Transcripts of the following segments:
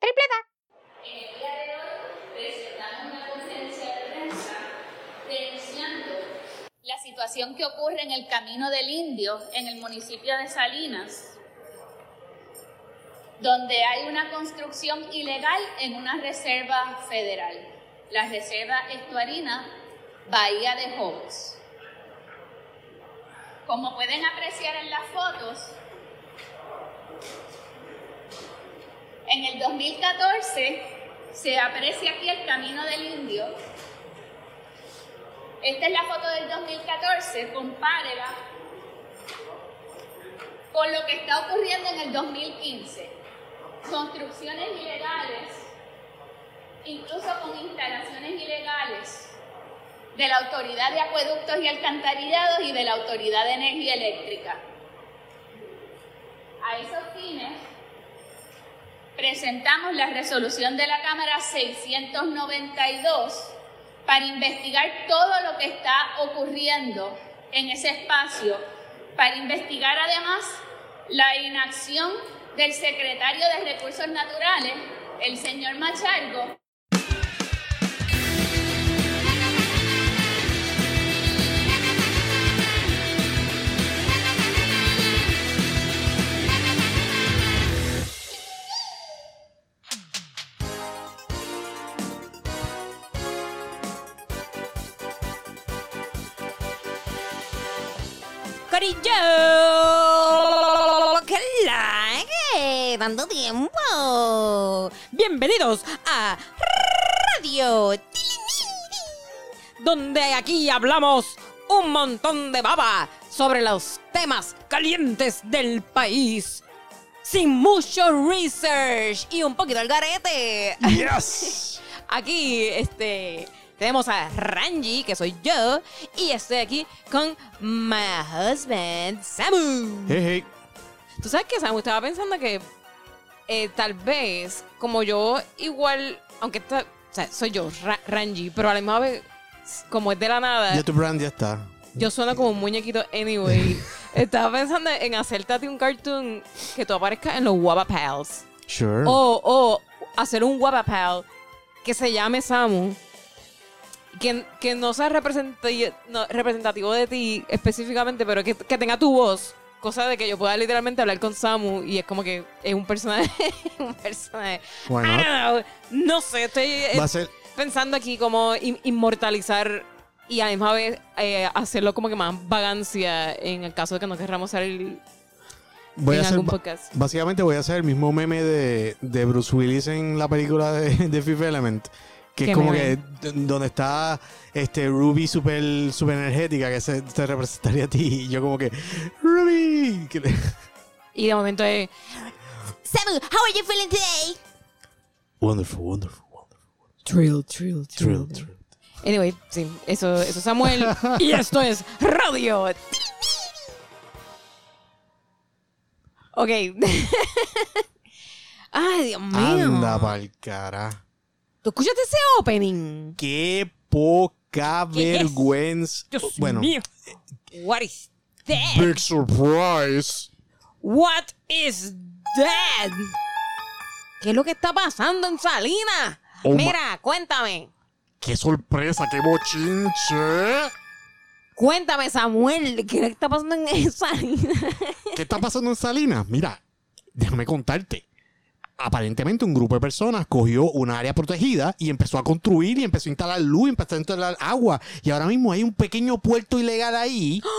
En el día de hoy presentamos una conferencia de prensa denunciando la situación que ocurre en el Camino del Indio, en el municipio de Salinas, donde hay una construcción ilegal en una reserva federal, la Reserva Estuarina Bahía de Jobos. Como pueden apreciar en las fotos, en el 2014 se aprecia aquí el Camino del Indio. Esta es la foto del 2014, compárela con lo que está ocurriendo en el 2015. Construcciones ilegales, incluso con instalaciones ilegales de la Autoridad de Acueductos y Alcantarillados y de la Autoridad de Energía Eléctrica. A esos fines, presentamos la resolución de la Cámara 692 para investigar todo lo que está ocurriendo en ese espacio, para investigar además la inacción del secretario de Recursos Naturales, el señor Machargo, Corillo, ¿qué la que? Dando tiempo. Bienvenidos a Radio donde aquí hablamos un montón de baba sobre los temas calientes del país. Sin mucho research y un poquito al garete. Yes. Aquí, este, tenemos a Ranji, que soy yo, y estoy aquí con my husband, Samu. Hey, hey. Tú sabes que Samu estaba pensando que eh, tal vez, como yo igual, aunque o sea, soy yo, Ra- Ranji, pero a la misma vez, como es de la nada, Ya tu brand ya está. yo sueno como un muñequito anyway. estaba pensando en hacerte a ti un cartoon que tú aparezcas en los Waba Pals. Sure. O, o hacer un Wabapal que se llame Samu. Que, que no sea no, representativo de ti específicamente, pero que, que tenga tu voz. Cosa de que yo pueda literalmente hablar con Samu y es como que es un personaje. un personaje. I don't know. No sé, estoy eh, Va a ser. pensando aquí como in- inmortalizar y a la misma vez eh, hacerlo como que más vagancia en el caso de que no querramos salir Voy en a hacer. algún podcast. Básicamente voy a hacer el mismo meme de, de Bruce Willis en la película de, de Fifth Element. Que ¿Qué es como que donde está este Ruby super, super energética que se, te representaría a ti. Y yo como que. Ruby. Que le- Y de momento es. Samu, how are you feeling today? Wonderful, wonderful, wonderful. Trill, trill, thrill. Anyway, sí, eso, eso es Samuel. y esto es Radio. Ok. Ay, Dios mío. Anda pa'l cara. ¿Tú escuchaste ese opening? Qué poca ¿Qué es? vergüenza. Dios bueno, mío. What is that? big surprise. What is that? ¿Qué es lo que está pasando en Salinas? Oh, Mira, cuéntame. ¡Qué sorpresa! ¡Qué bochinche! Cuéntame, Samuel. ¿Qué está pasando en Salinas? ¿Qué está pasando en Salinas? Mira, déjame contarte. Aparentemente un grupo de personas cogió un área protegida y empezó a construir y empezó a instalar luz, y empezó a instalar agua. Y ahora mismo hay un pequeño puerto ilegal ahí.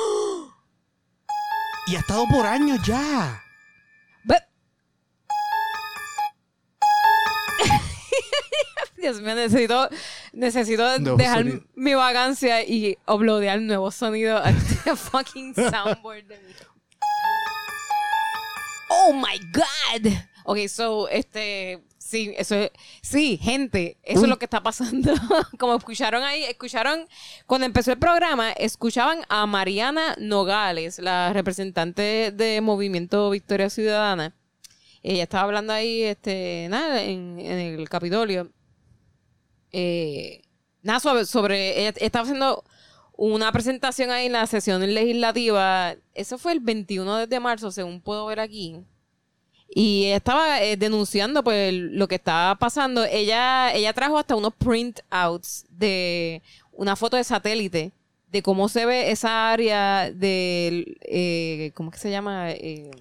Y ha estado por años ya. Dios mío, necesito, necesito dejar sonido. mi vacancia y uploadear nuevo sonido a este fucking soundboard de mí. Oh my god. Ok, so, este, sí, eso es, sí, gente, eso Uy. es lo que está pasando. Como escucharon ahí, escucharon, cuando empezó el programa, escuchaban a Mariana Nogales, la representante de Movimiento Victoria Ciudadana. Ella estaba hablando ahí, este, nada, en, en el Capitolio. Eh, nada, sobre, sobre, ella estaba haciendo una presentación ahí en la sesión legislativa. Eso fue el 21 de marzo, según puedo ver aquí. Y ella estaba eh, denunciando pues lo que estaba pasando. Ella, ella trajo hasta unos printouts de una foto de satélite de cómo se ve esa área del, eh, ¿cómo es que se llama? Eh,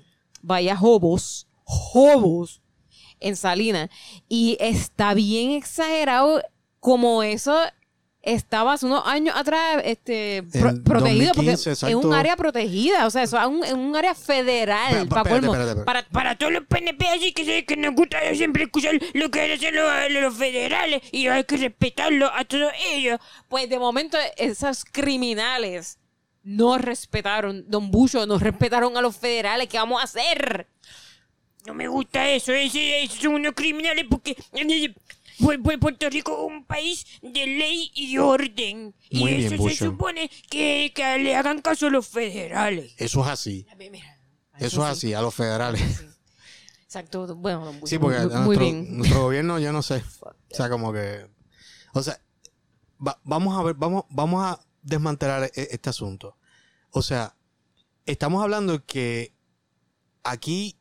Bahía Jobos. Jobos. En Salinas. Y está bien exagerado como eso estaba hace unos años atrás este, pro- protegido 2015, porque es un área protegida, o sea, eso es un, es un área federal. Pero, pa' espérate, colmo. espérate, espérate. Para, Para todos los PNP así que, que nos gusta siempre escuchar lo que hacen los, los federales y hay que respetarlo a todos ellos. Pues de momento esos criminales no respetaron, Don Bucho, no respetaron a los federales. ¿Qué vamos a hacer? No me gusta eso, esos son unos criminales porque Puerto Rico es un país de ley y orden. Y Muy bien, eso se supone que, que le hagan caso a los federales. Eso es así. Eso es así, a los federales. Exacto, bueno, Bucho, Sí, porque muy, muy nuestro, bien. nuestro gobierno, yo no sé. O sea, como que. O sea, va- vamos a ver, vamos, vamos a desmantelar e- este asunto. O sea, estamos hablando que aquí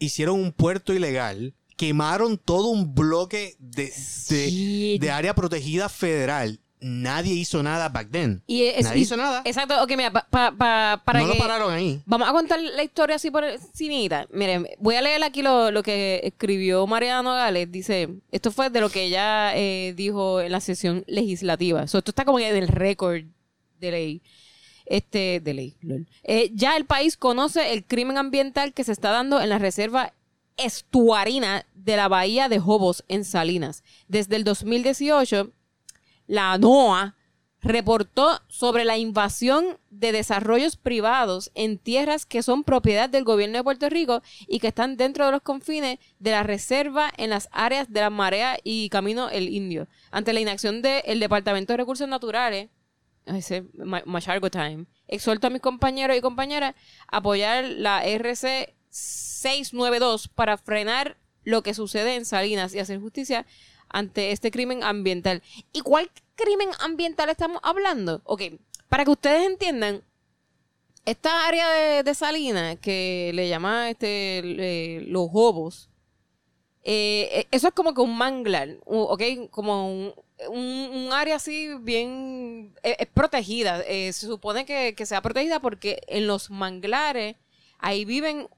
hicieron un puerto ilegal, quemaron todo un bloque de, de, Sí. de área protegida federal. Nadie hizo nada back then. Y es- Nadie y- hizo nada. Exacto, ok, mira, pa- pa- pa- para no que... lo pararon ahí. Vamos a contar la historia así por encimita. Miren, voy a leer aquí lo, lo que escribió Mariana Nogales. Dice, esto fue de lo que ella eh, dijo en la sesión legislativa. So, esto está como en el récord de ley. Este, de ley. Eh, ya el país conoce el crimen ambiental que se está dando en la reserva estuarina de la bahía de Jobos en Salinas. Desde el 2018, la NOAA reportó sobre la invasión de desarrollos privados en tierras que son propiedad del gobierno de Puerto Rico y que están dentro de los confines de la reserva en las áreas de la marea y camino el indio. Ante la inacción del Departamento de Recursos Naturales, ese Ma- Machargo Time, exhorto a mis compañeros y compañeras a apoyar la RC 692 para frenar lo que sucede en Salinas y hacer justicia ante este crimen ambiental. ¿Y cuál crimen ambiental estamos hablando? Ok, para que ustedes entiendan, esta área de, Salinas que le llama este, los hobos, eh, eh, eso es como que un manglar, ¿ok? Como un, área así bien... Es, protegida. eh, se supone que, que sea protegida porque en los manglares ahí viven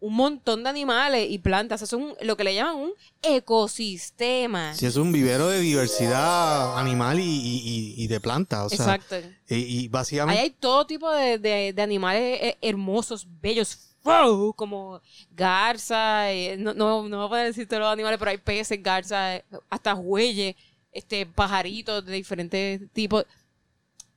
un montón de animales y plantas. Eso es un- lo que le llaman un ecosistema. Si es un vivero de diversidad animal y, y- y- de plantas. O sea, Exacto. y, y Ahí básicamente. hay todo tipo de, de- de animales eh, hermosos, bellos, ¡wow! como garza, eh, no, no, no voy a poder decir todos los animales, pero hay peces, garza, eh, hasta jueyes, este, pajaritos de diferentes tipos.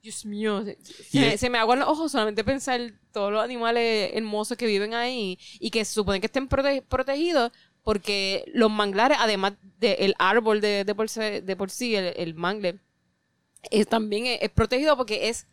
Dios mío, se, se se me aguan los ojos solamente pensar todos los animales hermosos que viven ahí y que se supone que estén prote- protegidos porque los manglares, además del árbol de, de por, se- de por sí, el, el mangle, es, también es, es protegido porque es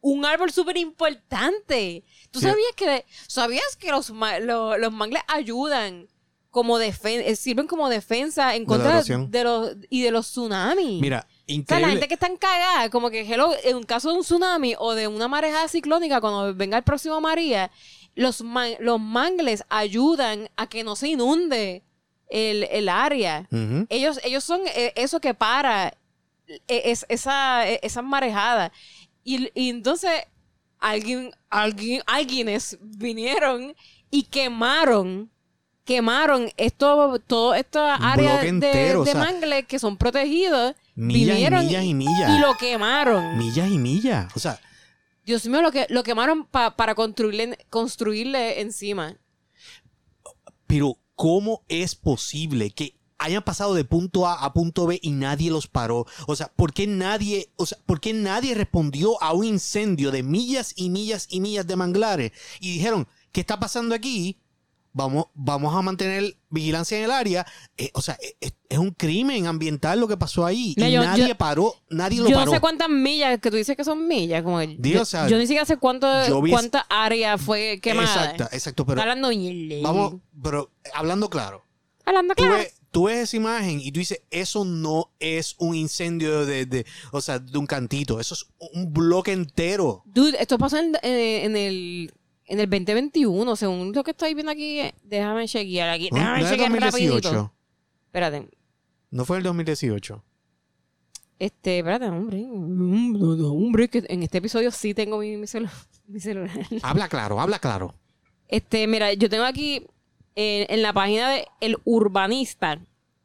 un árbol súper importante. ¿Tú Sí. sabías que sabías que los, ma- lo- los mangles ayudan como defensa, sirven como defensa en contra de los y de los tsunamis? Mira, O sea, la increíble. gente que está cagada, como que hello, en un caso de un tsunami o de una marejada ciclónica, cuando venga el próximo María, los, man- los mangles ayudan a que no se inunde el, el área. Ellos, ellos son eh, eso que para eh, es, esa, eh, esa marejada. Y, y entonces alguien, alguien, alguienes vinieron y quemaron, quemaron esto, todo esta Un área de, entero, o sea, que son protegidos. millas y vinieron millas y millas. y lo quemaron. Millas y millas. O sea, Dios mío, lo que lo quemaron pa- para construirle, construirle encima. pero ¿cómo es posible que hayan pasado de punto A a punto B y nadie los paró? O sea, ¿por qué nadie, o sea, ¿por qué nadie respondió a un incendio de millas y millas y millas de manglares y dijeron, ¿qué está pasando aquí? Vamos, vamos a mantener vigilancia en el área. Eh, o sea, eh, es, es un crimen ambiental lo que pasó ahí. No, y yo- nadie yo- paró, nadie lo Yo paró. no sé cuántas millas, que tú dices que son millas. Como que Di, yo, o sea, yo ni siquiera sé cuánto, yo cuánta área fue quemada. Exacto, exacto, pero hablando vamos, pero eh, hablando claro. Hablando tú claro. ves, tú ves esa imagen y tú dices, eso no es un incendio de, de- o sea, de un cantito, eso es un bloque entero. Dude, esto pasó en, eh, en el En el 2021, según lo que estoy viendo aquí, eh, déjame chequear aquí. Déjame ¿No chequear 2018? rapidito. Espérate. No fue el 2018. Este, espérate, hombre. Hombre, que en este episodio sí tengo mi, mi celu- mi celular. Habla claro, habla claro. Este, mira, yo tengo aquí eh, en la página de El Urbanista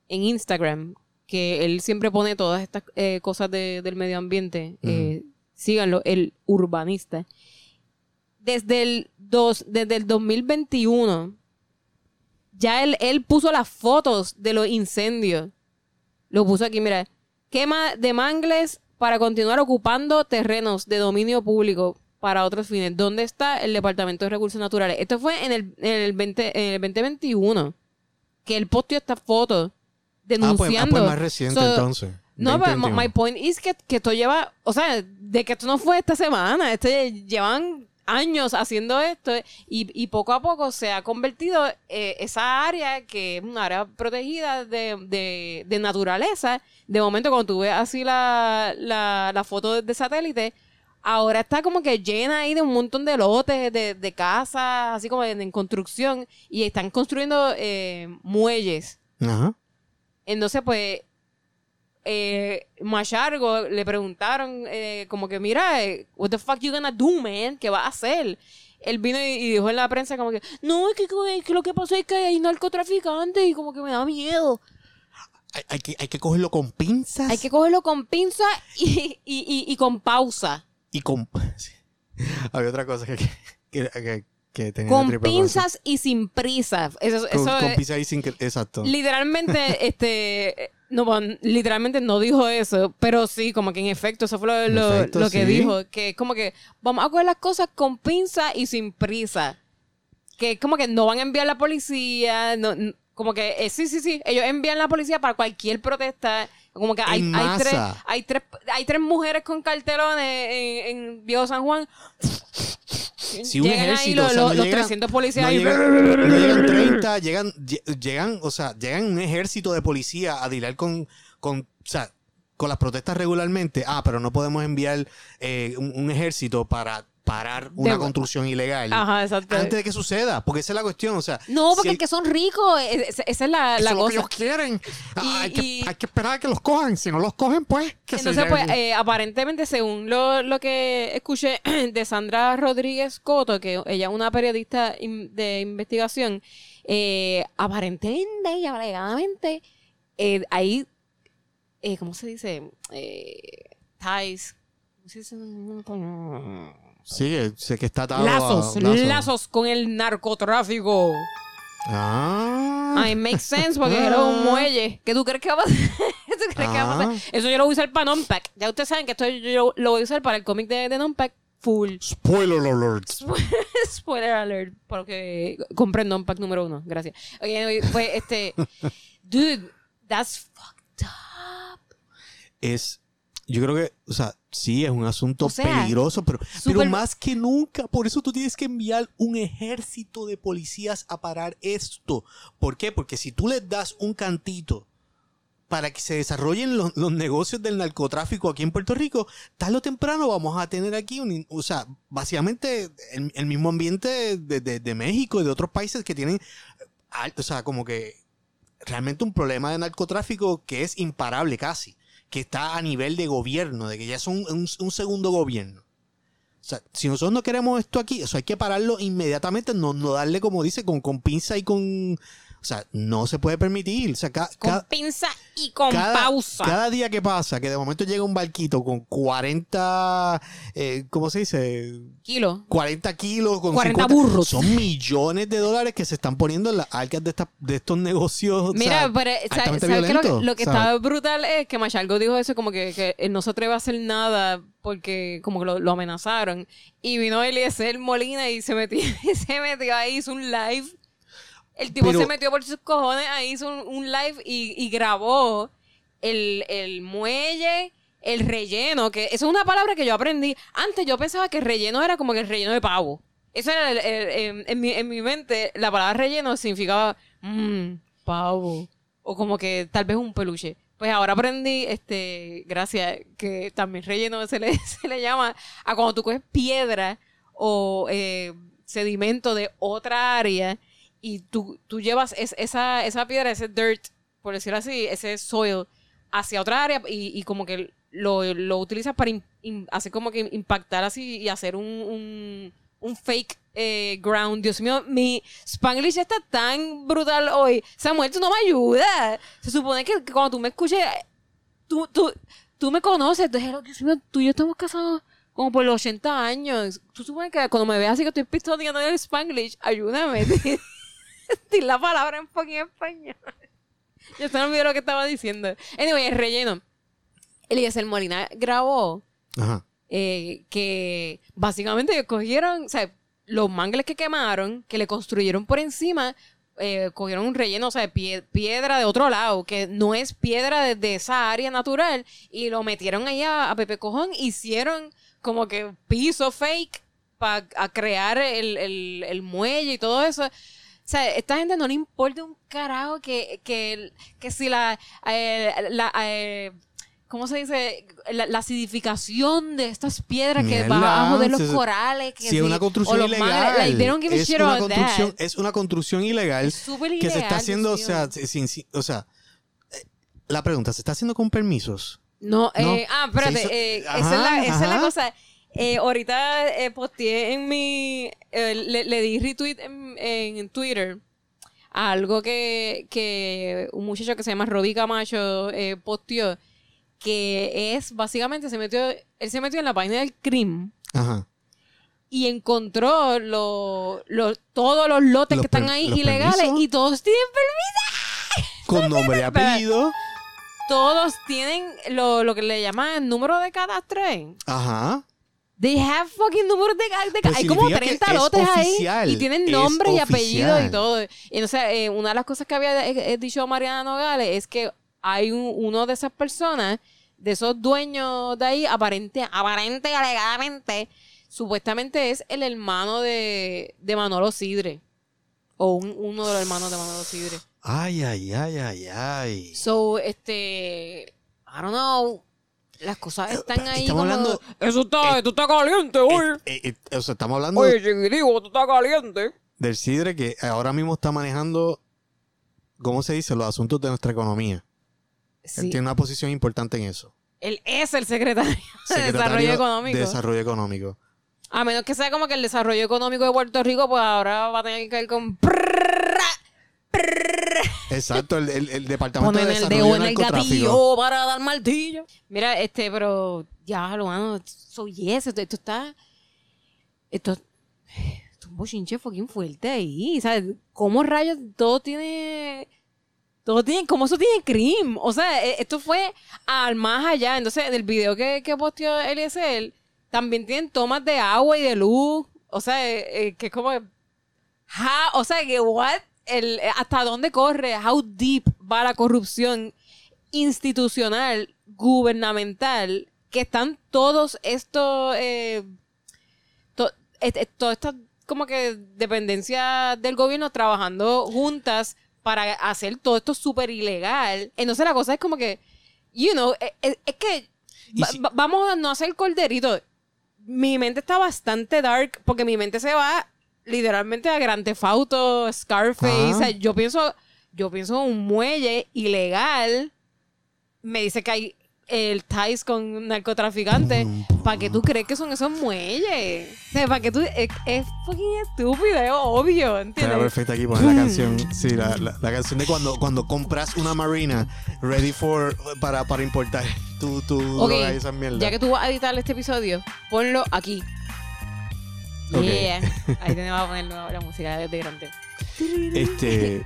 en Instagram, que él siempre pone todas estas eh, cosas de- del medio ambiente. eh, síganlo, El Urbanista. Desde el, dos, desde el 2021, ya él, él puso las fotos de los incendios. Lo puso aquí, mira. Quema de mangles para continuar ocupando terrenos de dominio público para otros fines. ¿Dónde está el Departamento de Recursos Naturales? Esto fue en el, en el, 20, en el 2021 que él posteó esta foto Ah, pues, ah, denunciando. pues más reciente So, entonces. No, pero 2021. my point is que, que esto lleva, o sea, de que esto no fue esta semana, esto llevan años haciendo esto y, y poco a poco se ha convertido eh, esa área que es una área protegida de, de- de naturaleza. De momento, cuando tú ves así la, la, la foto de satélite, ahora está como que llena ahí de un montón de lotes, de, de casas, así como en, en construcción, y están construyendo eh, muelles. Ajá. Entonces, pues, eh, Machargo le preguntaron, eh, como que, mira, eh, what the fuck you gonna do, man? ¿Qué vas a hacer? Él vino y, y dijo en la prensa como que, no, es que, es que lo que pasa es que hay narcotraficantes y como que me da miedo. Hay, hay que, hay que cogerlo con pinzas Hay que cogerlo con pinza y, y, con pausa. y con... sí. Había otra cosa que, que, que, Con pinzas y sin prisa. Eso. Con, eso con pinzas y sin. Exacto. literalmente, este, no, bueno, literalmente no dijo eso, pero sí, como que en efecto, eso fue lo, lo- efecto, lo que sí. dijo, que es como que vamos a coger las cosas con pinza y sin prisa, que es como que no van a enviar la policía, no, como que eh, sí, sí, sí, ellos envían la policía para cualquier protesta. Como que hay, hay, tres, hay, tres, hay tres mujeres con cartelones en, en Viejo San Juan. Si un Llegan ahí ejército, los, o sea, los- no los llegan- 300 policías No ahí. llegan, no llegan 30, llegan, lle- llegan, o sea, llegan un ejército de policía a dilar con, con, o sea, con las protestas regularmente. Ah, pero no podemos enviar eh, un, un ejército para parar una De- construcción ilegal Ajá, exacto. antes de que suceda, porque esa es la cuestión, o sea. No, si porque el- es que son ricos. es- Esa es la, eso la es lo que ellos quieren. Ah, Y- hay, que, y- hay que esperar a que los cojan. Si no los cogen, pues. Que se Entonces, pues, eh, aparentemente, según lo, lo que escuché de Sandra Rodríguez Coto, que ella es una periodista de investigación, eh, aparentemente y alegadamente, eh, hay, eh, ¿cómo se dice? Eh, ties. ¿Cómo se dice? Sí, sé que está atado Lazos, a, lazos con el narcotráfico. Ah. Ay, makes sense porque era un muelle. ¿Qué tú crees que va a pasar? ¿Tú crees que va a pasar? Ah. Eso yo lo voy a usar para Nonpack. Ya ustedes saben que esto yo lo voy a usar para el cómic de, de Nonpack full. Spoiler alert. Spoiler alert. Porque compren Nonpack número uno. Gracias. Oye, pues este. Dude, that's fucked up. es, yo creo que, o sea, sí es un asunto O sea, peligroso, pero, pero más que nunca, por eso tú tienes que enviar un ejército de policías a parar esto. ¿Por qué? Porque si tú les das un cantito para que se desarrollen los, los negocios del narcotráfico aquí en Puerto Rico, tarde o temprano vamos a tener aquí, un, o sea, básicamente el, el mismo ambiente de, de- de México y de otros países que tienen, o sea, como que realmente un problema de narcotráfico que es imparable casi, que está a nivel de gobierno, de que ya es un, un- un segundo gobierno. O sea, si nosotros no queremos esto aquí, eso hay que pararlo inmediatamente, no, no darle, como dice, con, con pinza y con... O sea, no se puede permitir. O sea, ca- Con ca- pinza y con cada, pausa. cada día que pasa, que de momento llega un barquito con 40, eh, ¿cómo se dice? Kilo. 40 kilos, con 40 50 burros. Son millones de dólares que se están poniendo en las arcas de, esta- de estos negocios. o Mira, sea, pero lo que, lo que ¿sabes? está brutal es que Machalgo dijo eso como que, que él no se atreve a hacer nada porque como que lo, lo amenazaron. Y vino Eliezer Molina y se metió, se metió ahí, hizo un live. El tipo Pero- se metió por sus cojones, ahí hizo un, un live y, y grabó el, el muelle, el relleno, que eso es una palabra que yo aprendí. Antes yo pensaba que relleno era como que el relleno de pavo. Eso era el- el- en, en mi, en mi mente, la palabra relleno significaba mmm, pavo. O como que tal vez un peluche. Pues ahora aprendí, este, gracias, que también relleno se le, se le llama a cuando tú coges piedra o eh, sedimento de otra área y tú, tú llevas es- esa, esa piedra, ese dirt, por decirlo así, ese soil, hacia otra área y, y como que lo, lo utilizas para hacer como que impactar así y hacer un, un, un fake eh, ground. Dios mío, mi Spanglish está tan brutal hoy. Samuel, tú no me ayudas. Se supone que cuando tú me escuches, tú, tú, tú me conoces. Entonces, Dios mío, tú y yo estamos casados como por los 80 años. Tú supones que cuando me veas así que estoy pistoneando en el Spanglish, ayúdame. Di la palabra en fucking español. Yo se me olvidó lo que estaba diciendo. Anyway, el relleno. Eliezer Molina grabó Ajá. eh, que básicamente cogieron, o sea, los mangles que quemaron, que le construyeron por encima, eh, cogieron un relleno, o sea, pie- piedra de otro lado, que no es piedra de, de esa área natural, y lo metieron ahí a, a Pepe Cojón, hicieron como que piso fake para crear el, el- el muelle y todo eso. O sea, esta gente no le importa un carajo que, que, que si la, eh, la eh, ¿cómo se dice? La, la acidificación de estas piedras que Mierda, va a joder los si- corales. Que Si es una construcción ilegal. Like, they don't give a es, shit una construcción, that. es una construcción ilegal Es súper que se está ilegal, haciendo, o sea, mío. sin- sin- o sea, eh, la pregunta, ¿se está haciendo con permisos? No, No, eh, ah, espérate, hizo- eh, esa, es la, esa es la ajá. cosa. Eh, ahorita eh, posteé en mi, eh, le, le di retweet en, en Twitter a algo que, que un muchacho que se llama Robbie Camacho posteó, que es básicamente, se metió, él se metió en la página del crimen Ajá. y encontró lo- lo- todos los lotes Los que están ahí ilegales permisos. y todos tienen permiso. Con nombre y apellido. Todos tienen lo, lo que le llaman número de cadastre. Ajá. They have fucking números de, de Pues Hay como significa que 30 es lotes oficial, ahí. Y tienen nombre y apellido y oficial. todo. Y entonces, eh, una de las cosas que había eh, eh, dicho Mariana Nogales es que hay un- uno de esas personas, de esos dueños de ahí, aparente, aparente, alegadamente, supuestamente es el hermano de, de Manolo Sidre. O un- uno de los hermanos de Manolo Sidre. Ay, ay, ay, ay, ay. So, este. I don't know. Las cosas están pero ahí. estamos como, hablando- Eso está, esto está caliente, oye. Eh, eh, eh, o sea, estamos hablando Oye, chiquitico, esto está caliente. del Sidre que ahora mismo está manejando, ¿cómo se dice? Los asuntos de nuestra economía. Él tiene una posición importante en eso. Él es el secretario, de Desarrollo Económico. de Desarrollo Económico. A menos que sea como que el desarrollo económico de Puerto Rico, pues ahora va a tener que ir con. Exacto, el, el- el Departamento Poner de el dedo de en el gatillo para dar martillo. Mira, este, pero ya, lo mano, so yes, esto, esto está. Esto, esto es un bochinche fucking fuerte ahí, ¿sabes? ¿Cómo rayos todo tiene. Todo tiene, como eso tiene crimen. O sea, e- esto fue al más allá. Entonces, en el video que, que posteó Eliezer, también tienen tomas de agua y de luz. O sea, eh, eh, que es como. How- o sea, que what? El, eh, ¿Hasta dónde corre? How deep va la corrupción institucional, gubernamental, que están todos estos, eh, to- todas estas como que dependencias del gobierno trabajando juntas para hacer todo esto súper ilegal. Entonces la cosa es como que, you know, eh, eh, es, que si- va- vamos a no hacer corderito. Mi mente está bastante dark porque mi mente se va literalmente a Grand Theft Auto, Scarface. O sea, yo pienso, yo pienso en un muelle ilegal. Me dice que hay el ties con narcotraficantes. ¿Para qué tú crees que son esos muelles? O sea, ¿para qué tú...? Es, es fucking estúpido, es obvio, ¿entiendes? perfecto aquí poner la canción. Sí, la, la- la canción de cuando, cuando compras una marina ready for para, para importar tu, tu Ok, droga y esas mierdas. ya que tú vas a editar este episodio, ponlo aquí. Yeah. Ahí te va a poner la, la música de, de grande. Este,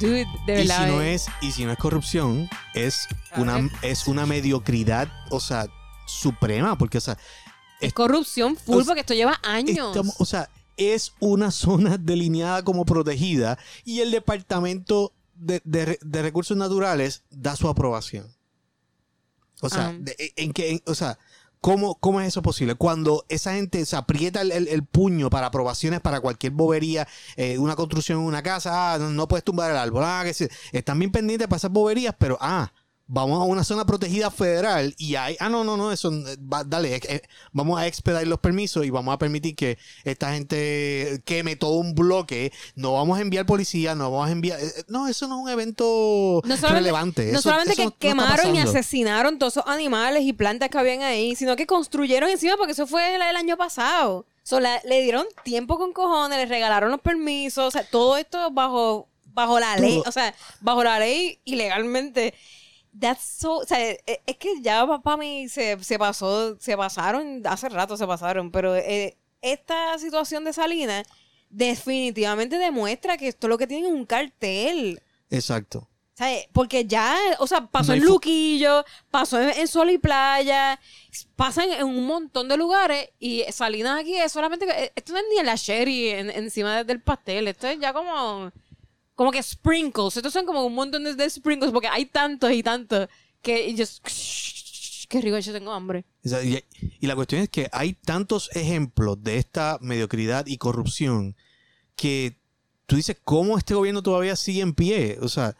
Dude, de y verdad. si no eh. es, y si no es corrupción, es una, es una mediocridad, o sea, suprema, porque, o sea, Es corrupción full o- porque esto lleva años. estamos- o sea, es una zona delineada como protegida y el departamento de, de- de recursos naturales da su aprobación. O sea, Ah. de- en que, en- o sea, ¿cómo, ¿cómo es eso posible? Cuando esa gente se aprieta el, puño para aprobaciones para cualquier bobería, eh, una construcción en una casa, ah, no, no puedes tumbar el árbol, ah, que sí. están bien pendientes para esas boberías, pero ah, vamos a una zona protegida federal y hay, ah, no, no, no, eso, eh, va- dale, eh, vamos a expedar los permisos y vamos a permitir que esta gente queme todo un bloque, no vamos a enviar policía, no vamos a enviar, eh, no, eso no es un evento No relevante. no Eso- solamente eso que no- no está quemaron y asesinaron todos esos animales y plantas que habían ahí, sino que construyeron encima porque eso fue el, el año pasado. So, la- le dieron tiempo con cojones, le regalaron los permisos, o sea, todo esto bajo, bajo la ley, o sea, bajo la ley ilegalmente. That's so, o sea, e- es que ya para mí se, se pasó, se pasaron, hace rato se pasaron, pero eh, esta situación de Salinas definitivamente demuestra que esto lo que tiene es un cartel. Exacto. ¿Sabes? Porque ya, o sea, pasó No en Luquillo, pasó en, en Sol y Playa, pasan en un montón de lugares y Salinas aquí es solamente, esto no es ni en la sherry en- encima de- del pastel, esto es ya como, como que sprinkles, estos son como un montón de, sprinkles porque hay tantos y tantos que just, qué rico, yo tengo hambre. Y, y la cuestión es que hay tantos ejemplos de esta mediocridad y corrupción que tú dices, ¿cómo este gobierno todavía sigue en pie? O sea,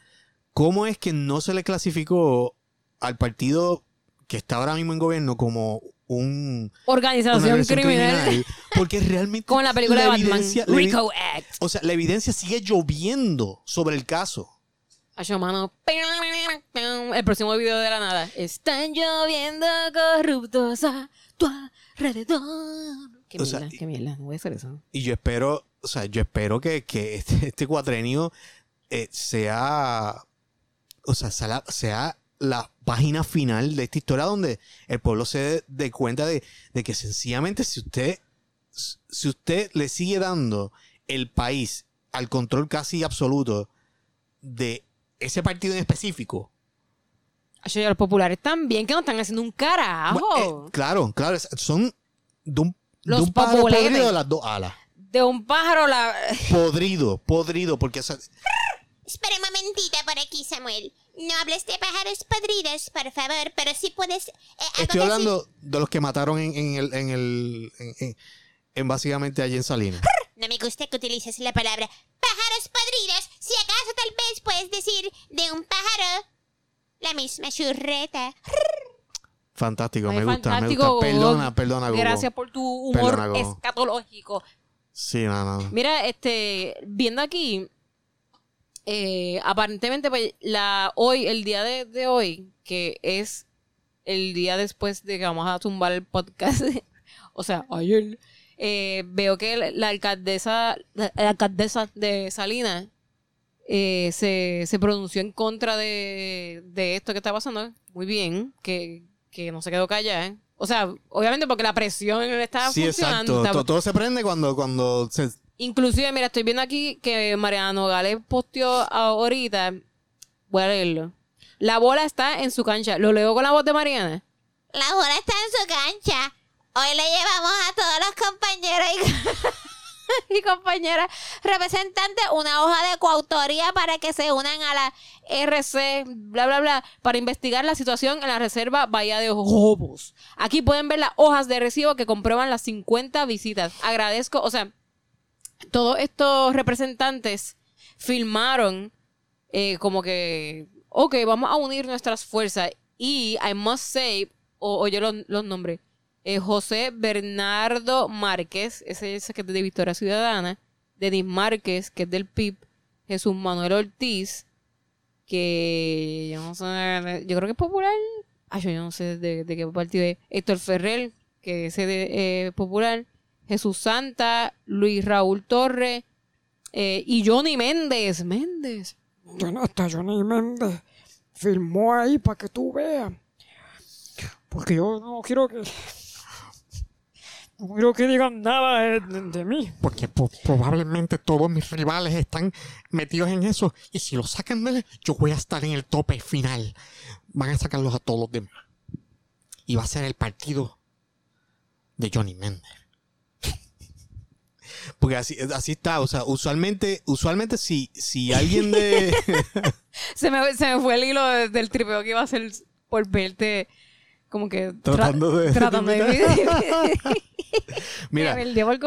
¿cómo es que no se le clasificó al partido que está ahora mismo en gobierno como un, Organización, organización criminal. Porque realmente Como en la película de Batman, Rico Act. o sea, la evidencia sigue lloviendo sobre el caso. Mano. El próximo video de la nada. Están lloviendo corruptos a tu alrededor. Qué O sea, mierda, y- qué mierda. No voy a hacer eso. Y yo espero, o sea, yo espero que, que este, este cuatrenio eh, sea, o sea, sea la página final de esta historia donde el pueblo se dé cuenta de, de que sencillamente si usted, si usted le sigue dando el país al control casi absoluto de ese partido en específico, Ay, y los populares también, que no están haciendo un carajo. bueno, eh, claro, claro, son de un, de un pájaro podrido de las dos alas. De un pájaro la... Podrido, podrido, porque o sea, Espera un momentito por aquí, Samuel. No hables de pájaros podridos, por favor, pero sí puedes... eh, Estoy hablando de los que mataron en, en el, en el, en, en- en básicamente allí en Salinas. No me gusta que utilices la palabra pájaros podridos. Si acaso tal vez puedes decir de un pájaro la misma churreta. Fantástico, Ay, me gusta, fantástico, me gusta. Perdona, perdona, Gogo. Gracias por tu humor Perdona, escatológico. Sí, no, no. Mira, este, viendo aquí, eh, aparentemente, pues, la, hoy, el día de, de hoy, que es el día después de que vamos a tumbar el podcast, o sea, ayer, eh, veo que la, la alcaldesa, la, la alcaldesa de Salinas eh, se, se pronunció en contra de, de esto que está pasando. Muy bien, que, que no se quedó callada. O sea, obviamente porque la presión estaba Sí, funcionando. exacto. estaba- To- Todo, se prende cuando, cuando se... Inclusive, mira, estoy viendo aquí que Mariana Nogales posteó ahorita. Voy a leerlo. La bola está en su cancha. ¿Lo leo con la voz de Mariana? La bola está en su cancha. Hoy le llevamos a todos los compañeros y, Y compañera representante una hoja de coautoría para que se unan a la RC, bla, bla, bla, para investigar la situación en la reserva Bahía de Jobos. Aquí pueden ver las hojas de recibo que comprueban las 50 visitas. Agradezco, o sea, todos estos representantes filmaron eh, como que, ok, vamos a unir nuestras fuerzas. Y I must say, o, o yo los, los nombré, eh, José Bernardo Márquez, ese es el que es de Victoria Ciudadana, Denis Márquez, que es del PIB, Jesús Manuel Ortiz, que yo no sé, yo creo que es popular. Ah, yo no sé de, de qué partido es. Héctor Ferrer, que es de, eh, popular. Jesús Santa, Luis Raúl Torres eh, y Johnny Méndez. Méndez. Hasta Johnny Méndez filmó ahí para que tú veas. Porque yo no quiero que. No quiero que digan nada de, de- de mí. Porque po- probablemente todos mis rivales están metidos en eso. Y si lo sacan de él, yo voy a estar en el tope final. Van a sacarlos a todos los demás. Y va a ser el partido de Johnny Méndez. Porque así, así está. O sea, usualmente, usualmente si, si alguien de... Se me, se me fue el hilo de- del tripeo que iba a hacer por verte como que tra- Tratando de- tratando de Mira, Me perdí por eh,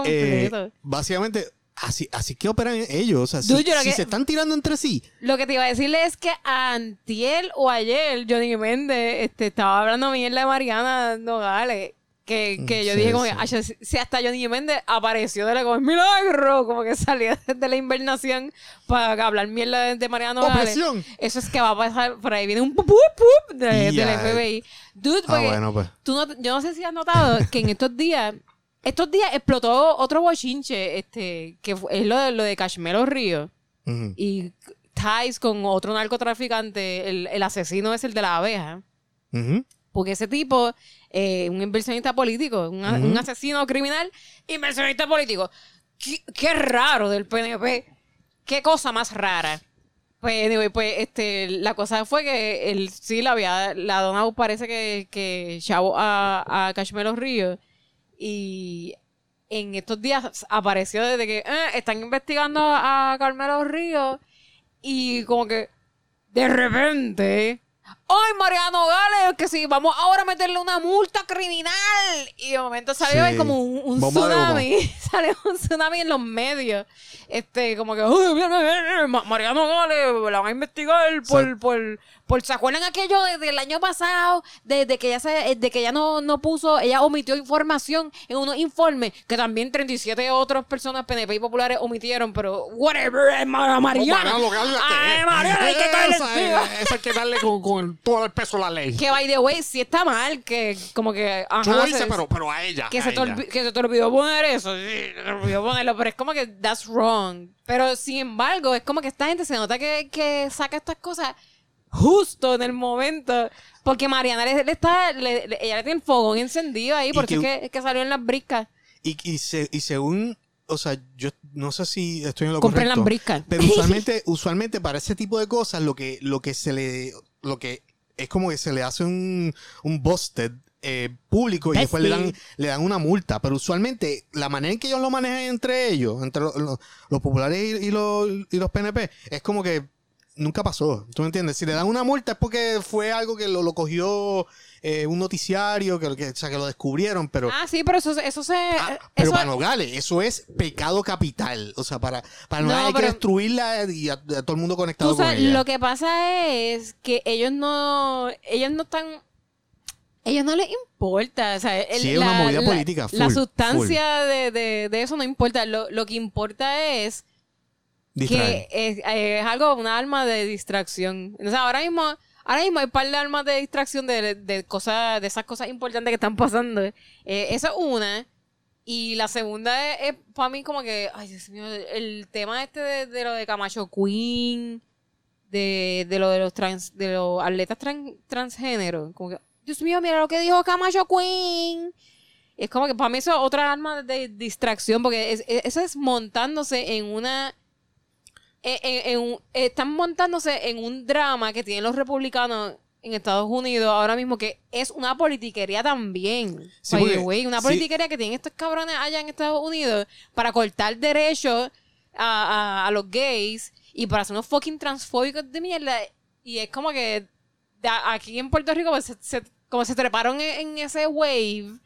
completo. básicamente, así, así que operan ellos. O sea, si, Dude, yo lo si que- se están tirando entre sí, Lo que te iba a decirle es que antier o ayer Johnny Méndez este, estaba hablando mierda de Mariana Nogales. Que, que yo Sí, dije como sí. que "Acho, si hasta Johnny Méndez apareció de la como milagro, como que salió de la invernación para hablar mierda de, de Mariana Nogales. Opresión. Eso es que va a pasar, por ahí viene un pup, pup, pup de, Ya. del FBI. Dude, Ah, bueno, pues. tú no, yo no sé si has notado que en estos días, estos días explotó otro bochinche, este, que es lo de, lo de Cashmelo Río y ties con otro narcotraficante, el, el asesino es el de la abeja. Ujú. Porque ese tipo, eh, un inversionista político, un, asesino criminal, inversionista político. Qué, qué raro del PNP. Qué cosa más rara. Pues, anyway, pues, este, la cosa fue que él sí la había, la donado parece que, que chavo a, a Cashmelo Río. Y en estos días apareció desde que eh, están investigando a Carmelo Río y como que de repente ¡Ay, Mariano Gales! Que sí, vamos ahora a meterle una multa criminal. Y de momento salió Sí. como un, de tsunami. salió un tsunami en los medios. Este, como que, ¡Ay, viene, viene, Ma- Mariano Gales! La van a investigar por, Sí. por, por. ¿Se acuerdan aquello desde el año pasado? Desde que ella se, de que ella no, no puso, ella omitió información en unos informes que también 37 otras personas PNP y populares omitieron, pero whatever, Mariana. Mariano. Esa hay que darle con, con el- todo el peso de la ley. Que by the way, sí está mal, que como que. Ajá, Tú lo se- dices, pero, pero a ella. que a se, te ella. olvi- que se te olvidó poner eso, sí, se te olvidó ponerlo, pero es como que that's wrong. Pero sin embargo, es como que esta gente se nota que, que saca estas cosas justo en el momento. Porque Mariana le, le está, le- le- ella le tiene el fogón encendido ahí, porque que- es, que, es que salió en las briscas. Y, y, se- y según, o sea, yo no sé si estoy en lo Compren correcto. las briscas. Pero usualmente, usualmente para ese tipo de cosas, lo que, lo que se le, lo que es como que se le hace un, un busted eh, público y después le dan, le dan una multa. Pero usualmente, la manera en que ellos lo manejan entre ellos, entre lo- lo- los populares y, y los, y los PNP, es como que nunca pasó. ¿Tú me entiendes? Si le dan una multa es porque fue algo que lo, lo cogió eh, un noticiario, que, que, o sea, que lo descubrieron, pero... Ah, sí, pero eso, eso se. Ah, pero eso, para Nogales, eso es pecado capital. O sea, para, para No, hay que destruirla y a, a todo el mundo conectado Tú con sabes, ella. lo que pasa es que ellos no, ellos no están, ellos no les importa, o sea, el- Sí, es una movida política, la full, sustancia De, de, de eso no importa, lo, lo que importa es Distraer. que es, es algo, una arma de distracción. O sea, ahora mismo, ahora mismo hay un par de armas de distracción de, de cosas, de esas cosas importantes que están pasando. Eh, esa es una. Y la segunda es, para mí como que, ay Dios mío, el tema este de, lo de Camacho Queen, de, de lo de los trans, de los atletas tran- transgénero, como que, Dios mío, mira lo que dijo Camacho Queen. Es como que para mí eso es otra arma de distracción, porque es- eso es montándose en una en un- están montándose en un drama que tienen los republicanos en Estados Unidos ahora mismo que es una politiquería también. Sí, By the porque- way, una sí. politiquería que tienen estos cabrones allá en Estados Unidos para cortar derechos a, a- a los gays y para hacer unos fucking transfóbicos de mierda. Y es como que a- aquí en Puerto Rico pues, se, se- como se treparon en, en ese wave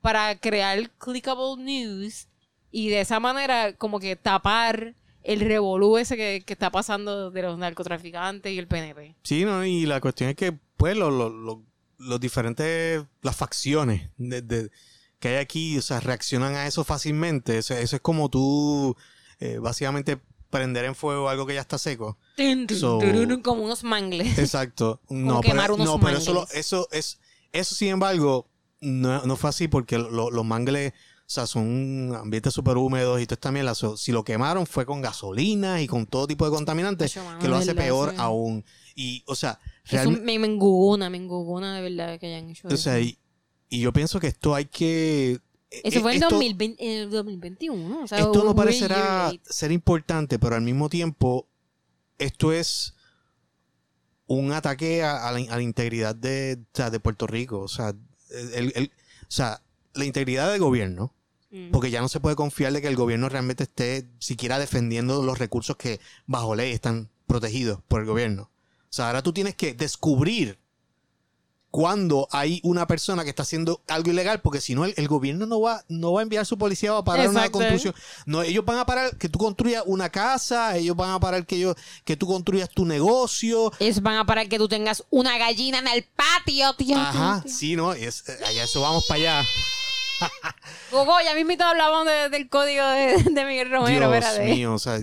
para crear clickable news y de esa manera como que tapar el revolú ese que, que está pasando de los narcotraficantes y el PNP. Sí, no, y la cuestión es que, pues, lo- lo- lo- los diferentes, las facciones de, de- que hay aquí, o sea, reaccionan a eso fácilmente. Eso, eso es como tú, eh, básicamente, prender en fuego algo que ya está seco. So- como unos mangles. Exacto. No, quemar pero, unos no, pero eso, lo- mangles. eso es, eso sin embargo, no, no fue así porque lo- los mangles, o sea, son ambientes súper húmedos y todo está bien. Si lo quemaron fue con gasolina y con todo tipo de contaminantes, mano, que lo hace verdad, peor sí. aún. Y, o sea, Eso realmente, me, me enguguna, me enguguna de verdad que hayan hecho o sea, eso. y, y yo pienso que esto hay que... Eso eh, fue en, esto- 2020, en el 2021. O sea, esto no parecerá ser importante, pero al mismo tiempo, esto es un ataque a, a la, a la integridad de, o sea, de Puerto Rico. O sea, el- el- o sea, la integridad del gobierno. Mm. Porque ya no se puede confiar de que el gobierno realmente esté siquiera defendiendo los recursos que bajo ley están protegidos por el gobierno. O sea, ahora tú tienes que descubrir cuando hay una persona que está haciendo algo ilegal, porque si no, el, el gobierno no va, no va a enviar su policía a parar una Exacto. construcción. No, ellos van a parar que tú construyas una casa, ellos van a parar que, yo, que tú construyas tu negocio. Ellos van a parar que tú tengas una gallina en el patio, tío. Ajá, sí, ¿no? Es, eh, allá eso vamos para allá. Gogo, ya mismito hablamos de- del código de, de Miguel Romero, Dios espérate. mío, o sea,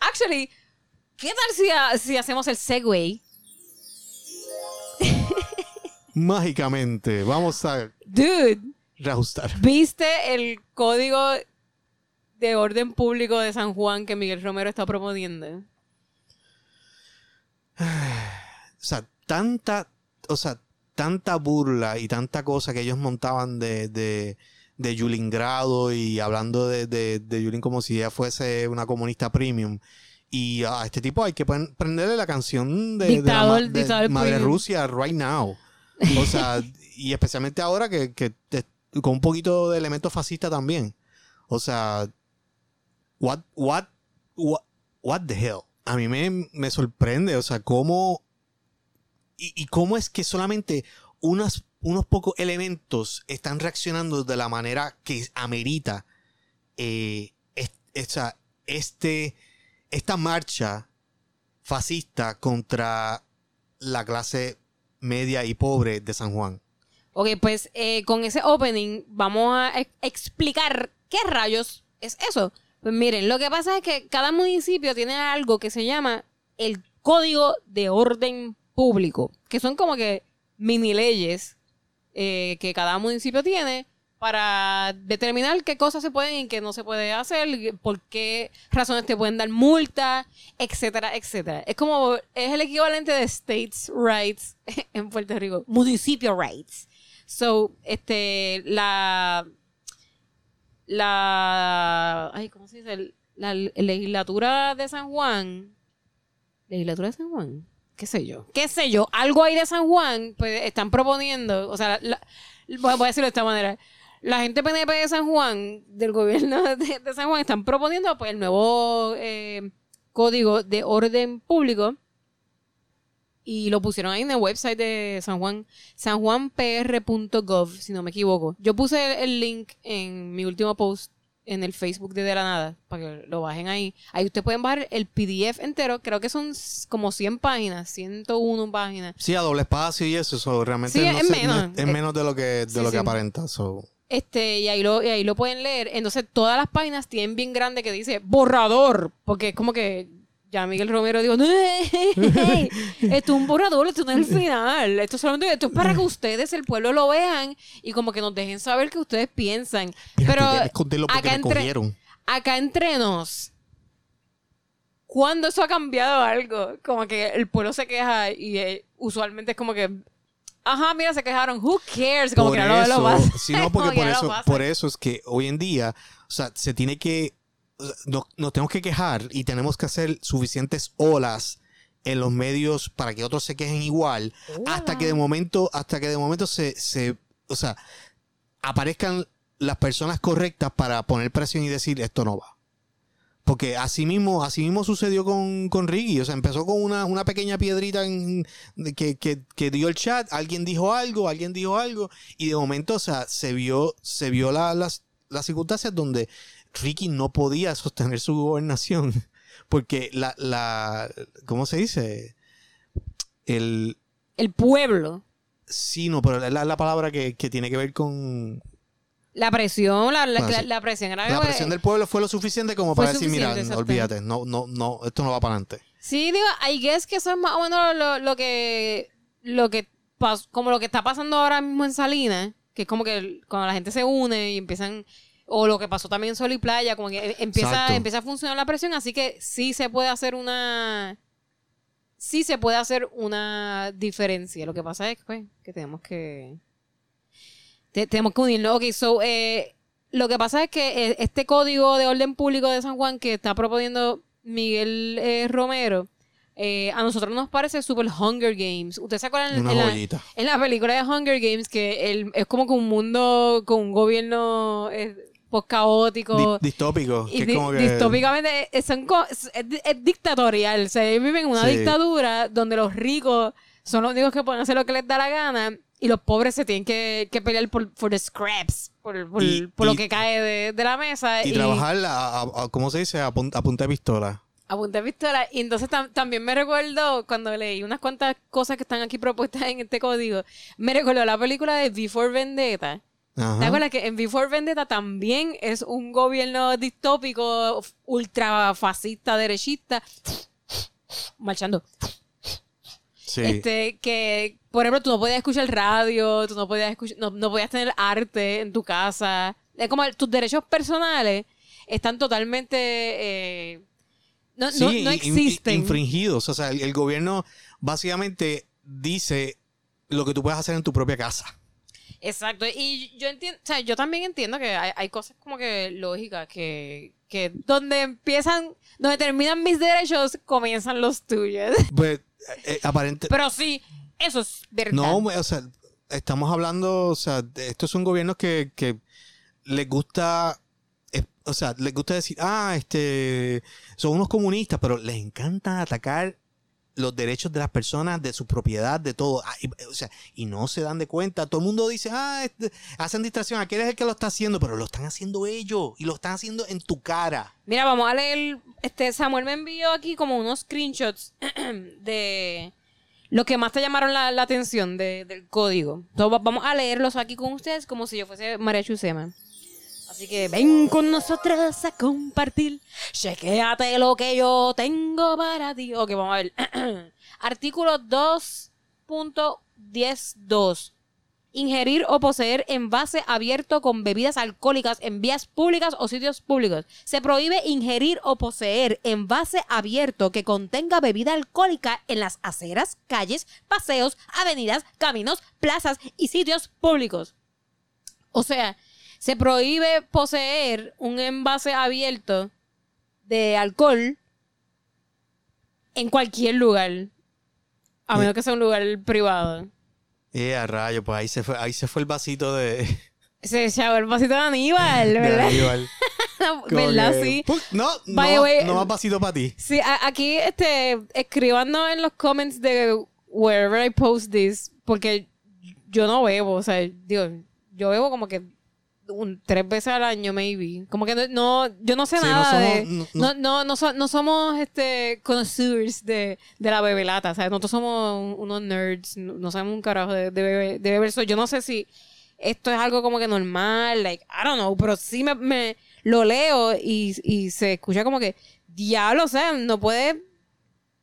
Actually, ¿qué tal si, ha- si hacemos el segue? mágicamente, vamos a Dude, reajustar. ¿viste el código de orden público de San Juan que Miguel Romero está proponiendo? O sea, tanta, o sea, tanta burla y tanta cosa que ellos montaban de, de, de Yulín Grado y hablando de, de, de Yulín como si ella fuese una comunista premium. Y a este tipo hay que prenderle la canción de, de la de dictador Madre premium. Rusia right now. O sea, y especialmente ahora que, que te- con un poquito de elemento fascista también. O sea, what, what, what, what the hell? A mí me, me sorprende, o sea, cómo y, cómo es que solamente unos pocos elementos están reaccionando de la manera que amerita eh, es- esa- este, esta marcha fascista contra la clase media y pobre de San Juan. Ok, pues eh, con ese opening vamos a ex- explicar qué rayos es eso. Pues miren, lo que pasa es que cada municipio tiene algo que se llama el Código de Orden Público, que son como que mini leyes eh, que cada municipio tiene para determinar qué cosas se pueden y qué no se puede hacer, por qué razones te pueden dar multa, etcétera, etcétera. Es como, es el equivalente de states rights en Puerto Rico, municipio rights. So, este, la, la, ay, ¿cómo se dice? La legislatura de San Juan, legislatura de San Juan, qué sé yo, qué sé yo, algo ahí de San Juan, pues están proponiendo, o sea, voy a decirlo de esta manera, la gente PNP de San Juan, del gobierno de, de San Juan, están proponiendo pues el nuevo eh, código de orden público y lo pusieron ahí en el website de San Juan, sanjuanpr.gov, si no me equivoco. Yo puse el link en mi último post en el Facebook de De la Nada, para que lo bajen ahí. Ahí ustedes pueden bajar el PDF entero, creo que son como 100 páginas, 101 páginas. Sí, a doble espacio y eso, so, realmente Sí, no es sé- menos. es menos de lo que, de Sí, lo que sí. aparenta. so. Este, y ahí lo, y ahí lo pueden leer. Entonces, todas las páginas tienen bien grande que dice borrador. Porque es como que ya Miguel Romero dijo, esto es un borrador, esto no es el final. Esto solamente esto es para que ustedes, el pueblo, lo vean y como que nos dejen saber qué ustedes piensan. Mira, Pero acá entre, acá entre nos, ¿cuándo eso ha cambiado algo? Como que el pueblo se queja y eh, usualmente es como que, ajá, mira, se quejaron, who cares? Como por que no lo- lo pasa. sí, no, porque por eso, por eso es que hoy en día, o sea, se tiene que, no- nos tenemos que quejar y tenemos que hacer suficientes olas en los medios para que otros se quejen igual, hasta que de momento, hasta que de momento se, se, o sea, aparezcan las personas correctas para poner presión y decir esto no va. Porque así mismo, así mismo sucedió con, con Ricky. O sea, empezó con una, una pequeña piedrita en- que, que, que dio el chat, alguien dijo algo, alguien dijo algo, y de momento, o sea, se vio, se vio la- las, las circunstancias donde Ricky no podía sostener su gobernación. Porque la, la ¿cómo se dice? El El pueblo. sí, no, pero es la, la palabra que, que tiene que ver con La presión, la, la, Bueno, la- sí. la presión era la presión del pueblo fue lo suficiente como para decir, mira, olvídate, no, no, no, esto no va para adelante. Sí, digo, I guess que eso es más o menos lo, lo que lo que como lo que está pasando ahora mismo en Salinas, que es como que cuando la gente se une y empiezan o lo que pasó también en Sol y Playa, como que em- empieza Exacto. empieza a funcionar la presión, así que sí se puede hacer una sí se puede hacer una diferencia. Lo que pasa es pues, que tenemos que te- tenemos que unirnos. Ok, so, eh, lo que pasa es que eh, este código de orden público de San Juan que está proponiendo Miguel eh, Romero, eh, a nosotros nos parece super Hunger Games. ¿Ustedes se acuerdan en la, joyita. en la película de Hunger Games que el- es como que un mundo con un gobierno eh, post caótico? Di- distópico. Es di- como que, distópicamente es, co- es- es- es dictatorial. O sea, ellos viven en una Sí. dictadura donde los ricos son los únicos que pueden hacer lo que les da la gana y los pobres se tienen que, que pelear por, por the scraps, por, por- Y- por lo que cae de, de la mesa. Y trabajar, a, a- a- ¿cómo se dice? A, pun- a punta de pistola. Pistola. Y entonces tam- también me recuerdo cuando leí unas cuantas cosas que están aquí propuestas en este código. Me recuerdo la película de Before Vendetta. Ajá. ¿Te acuerdas que en Before Vendetta también es un gobierno distópico, ultra fascista, derechista, marchando? Sí. Este, que, por ejemplo, tú no podías escuchar radio, tú no podías escuchar, no, no podías tener arte en tu casa. Es como tus derechos personales están totalmente eh, no, no, no in- in- existen. infringidos. O sea, el, el gobierno básicamente dice lo que tú puedes hacer en tu propia casa. Exacto. Y yo entiendo, o sea, yo también entiendo que hay, hay cosas como que lógicas que, que donde empiezan, donde terminan mis derechos, comienzan los tuyos. Pues, eh, aparente. Pero sí, eso es verdad. No, o sea, estamos hablando, o sea, estos son gobiernos que, que les gusta, eh, o sea, les gusta decir, ah, este, son unos comunistas, pero les encanta atacar los derechos de las personas, de su propiedad, de todo. Ah, o sea, y no se dan de cuenta. Todo el mundo dice, ah, este, hacen distracción. Aquel es el que lo está haciendo, pero lo están haciendo ellos y lo están haciendo en tu cara. Mira, vamos a leer. Este Samuel me envió aquí como unos screenshots de lo que más te llamaron la, atención de- del código. Entonces, va- vamos a leerlos aquí con ustedes como si yo fuese María Chusema. Así que ven con nosotras a compartir. Chequéate lo que yo tengo para ti. Ok, vamos a ver. Artículo 2.102. Ingerir o poseer envase abierto con bebidas alcohólicas en vías públicas o sitios públicos. Se prohíbe ingerir o poseer envase abierto que contenga bebida alcohólica en las aceras, calles, paseos, avenidas, caminos, plazas y sitios públicos. O sea, se prohíbe poseer un envase abierto de alcohol en cualquier lugar. A menos que sea un lugar privado. Eh, a rayo, pues ahí se fue, ahí se fue el vasito de, Se echaba el vasito de Aníbal, de ¿verdad? Aníbal. ¿Verdad? que, Sí. No, no, way, no más vasito para ti. Sí, aquí, este, escribando en los comments de wherever I post this, porque yo no bebo, o sea, digo, yo bebo como que un- tres veces al año, maybe. Como que no, no- yo no sé Sí, no nada somos- de... no- No, no, so- no somos, este, connoisseurs de, de la bebelata, o sea, nosotros somos unos nerds, no, sabemos un carajo de, de, de beber. So, yo no sé si esto es algo como que normal, like, I don't know, pero sí me, me lo leo y, y se escucha como que, diablo, o sea, no puede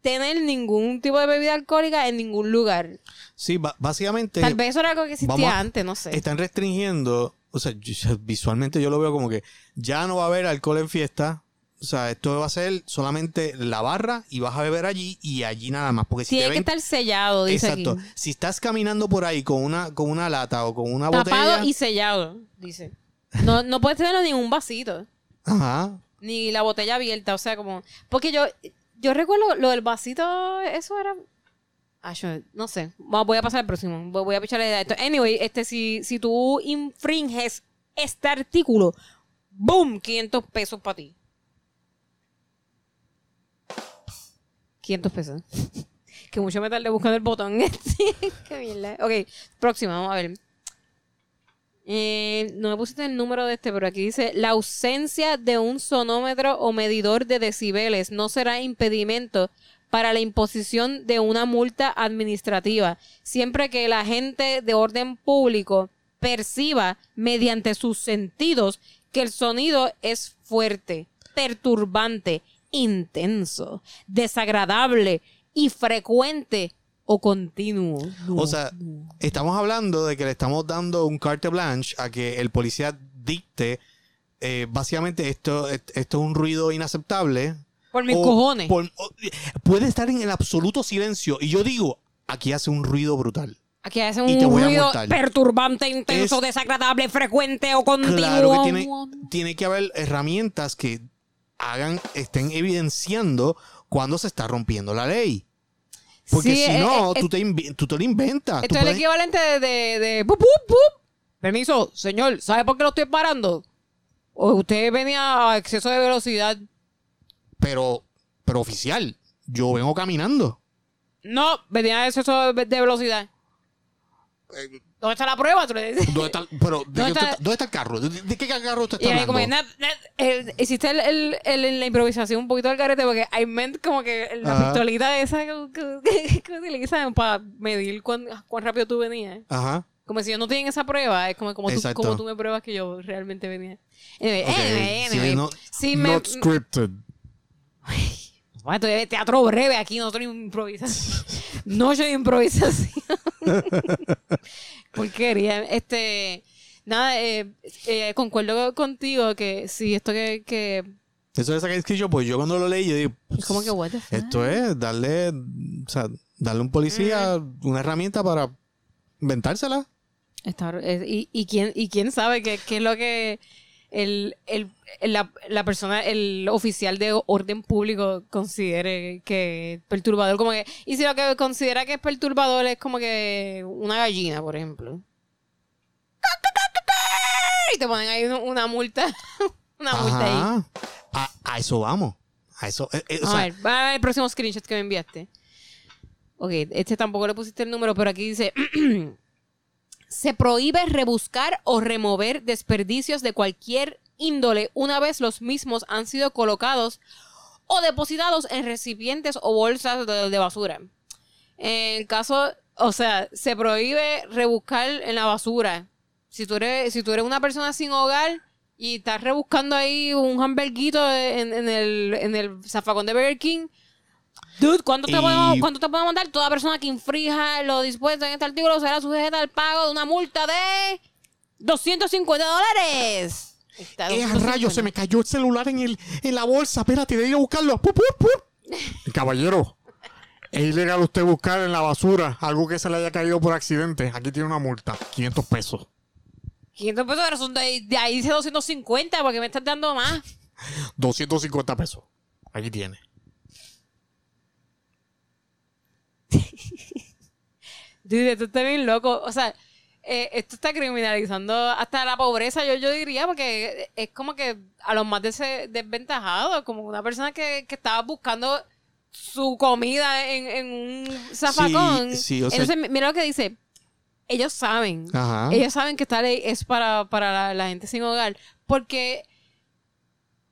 tener ningún tipo de bebida alcohólica en ningún lugar. Sí, básicamente Tal vez eso era algo que existía a- antes, no sé. están restringiendo, o sea, yo- visualmente yo lo veo como que ya no va a haber alcohol en fiesta. O sea, esto va a ser solamente la barra y vas a beber allí y allí nada más. Porque si Tiene te que estar sellado, dice exacto. aquí. Si estás caminando por ahí con una, con una lata o con una Tapado botella. y sellado, dice. No, no puedes tenerlo ni en un vasito. Ajá. Ni la botella abierta, o sea, como... Porque yo, yo recuerdo lo del vasito, eso era... Ah, no sé. Voy a pasar al próximo. Voy a pichar la idea. Esto. Anyway, este, si, si tú infringes este artículo, ¡boom! 500 pesos para ti. 500 pesos. que mucho me tardé buscando el botón. Qué mierda. Ok, próxima, vamos a ver. Eh, no me pusiste el número de este, pero aquí dice, la ausencia de un sonómetro o medidor de decibeles no será impedimento para la imposición de una multa administrativa, siempre que el agente de orden público perciba mediante sus sentidos que el sonido es fuerte, perturbante, intenso, desagradable y frecuente o continuo. O sea, estamos hablando de que le estamos dando un carte blanche a que el policía dicte. eh, básicamente, esto, esto es un ruido inaceptable. Por mis O cojones. por- o- puede estar en el absoluto silencio. Y yo digo, aquí hace un ruido brutal. Aquí Y te un voy a ruido multar. perturbante, intenso, Es- desagradable, frecuente o continuo. Claro que tiene, tiene que haber herramientas que hagan, estén evidenciando cuando se está rompiendo la ley. Porque Sí, si eh, no, eh, tú, te invi- tú te lo inventas. Tú Esto es el puedes- equivalente de, de, de pup, pup, pup. Permiso, señor, ¿sabe por qué lo estoy parando? O usted venía a exceso de velocidad. Pero, pero oficial, yo vengo caminando. No, venía a exceso de velocidad. eh, ¿Dónde está la prueba? Tú le dices. ¿dónde, está, pero, ¿de ¿Dónde está- está- ¿dónde está el carro? ¿De, de qué carro usted Y está ahí como hablando? na- na- eh, hiciste el, el- el- la improvisación un poquito al garete porque I meant como que la Ajá. pistolita esa que, que, que utilizan para medir cuán, cuán rápido tú venías. Ajá. Como si yo no tienen esa prueba, es como, como, tú, como tú me pruebas que yo realmente venía. Anyway, Ok, anyway, sí, anyway. no- Sí, me- not scripted. Bueno, esto es teatro breve aquí, nosotros improvisación. Noche de improvisación. Porquería. Este, nada, eh, eh, concuerdo contigo que sí, esto que, que Eso de sacar escrito, pues yo cuando lo leí, yo digo, es como que what the fuck? esto es darle, o sea, darle a un policía una herramienta para inventársela. Está- eh, y, y quién y quién sabe qué, qué es lo que el, el, la, la persona, el oficial de orden público considere que es perturbador, como que, y si lo que considera que es perturbador es como que una gallina, por ejemplo. Y te ponen ahí una, multa, una multa ahí. A, a eso vamos. A eso. eh, eh, o a sea, ver, va a ver el próximo screenshot que me enviaste. Ok, este tampoco le pusiste el número, pero aquí dice: Se prohíbe rebuscar o remover desperdicios de cualquier índole una vez los mismos han sido colocados o depositados en recipientes o bolsas de, basura. En el caso, o sea, se prohíbe rebuscar en la basura. Si tú eres, si tú eres una persona sin hogar y estás rebuscando ahí un hamburguito en, en el, en el zafacón de Burger King, dude, ¿cuánto te, podemos, ¿cuánto te podemos mandar? Toda persona que infrija lo dispuesto en este artículo será sujeta al pago de una multa de 250 dólares. Está, eh, 250. rayos, se me cayó el celular en, el, en la bolsa. Espérate, de ir a buscarlo. ¡Pup, pup, pup! Caballero, es ilegal usted buscar en la basura algo que se le haya caído por accidente. Aquí tiene una multa, 500 pesos. 500 pesos, pero son de, de ahí dice 250 porque me estás dando más. 250 pesos. Aquí tiene. Dude, esto está bien loco. O sea, eh, esto está criminalizando hasta la pobreza, yo, yo diría, porque es como que a los más des- desventajados, como una persona que, que estaba buscando su comida en, en un zafacón. Sí, sí, o sea- Entonces, mira lo que dice. Ellos saben. Ajá. Ellos saben que esta ley es para, para la, la gente sin hogar. Porque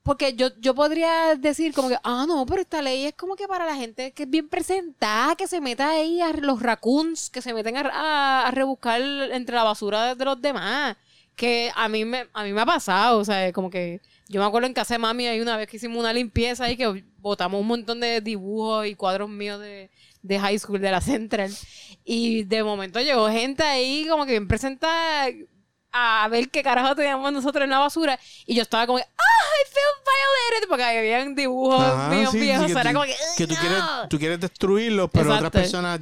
porque yo, yo podría decir como que, ah, no, pero esta ley es como que para la gente que es bien presentada, que se meta ahí a los raccoons, que se meten a, a- a rebuscar entre la basura de los demás. Que a mí me, a mí me ha pasado, o sea, como que yo me acuerdo en casa de mami hay una vez que hicimos una limpieza y que botamos un montón de dibujos y cuadros míos de, de high school, de la Central. Y de momento llegó gente ahí como que bien presentada a ver qué carajo teníamos nosotros en la basura. Y yo estaba como ¡ah, I feel violated! Porque habían dibujos Ajá, míos sí, viejos. sí, o sea, era como que, que tú "Ugh, quieres, no". tú quieres destruirlo, pero Exacto. otras personas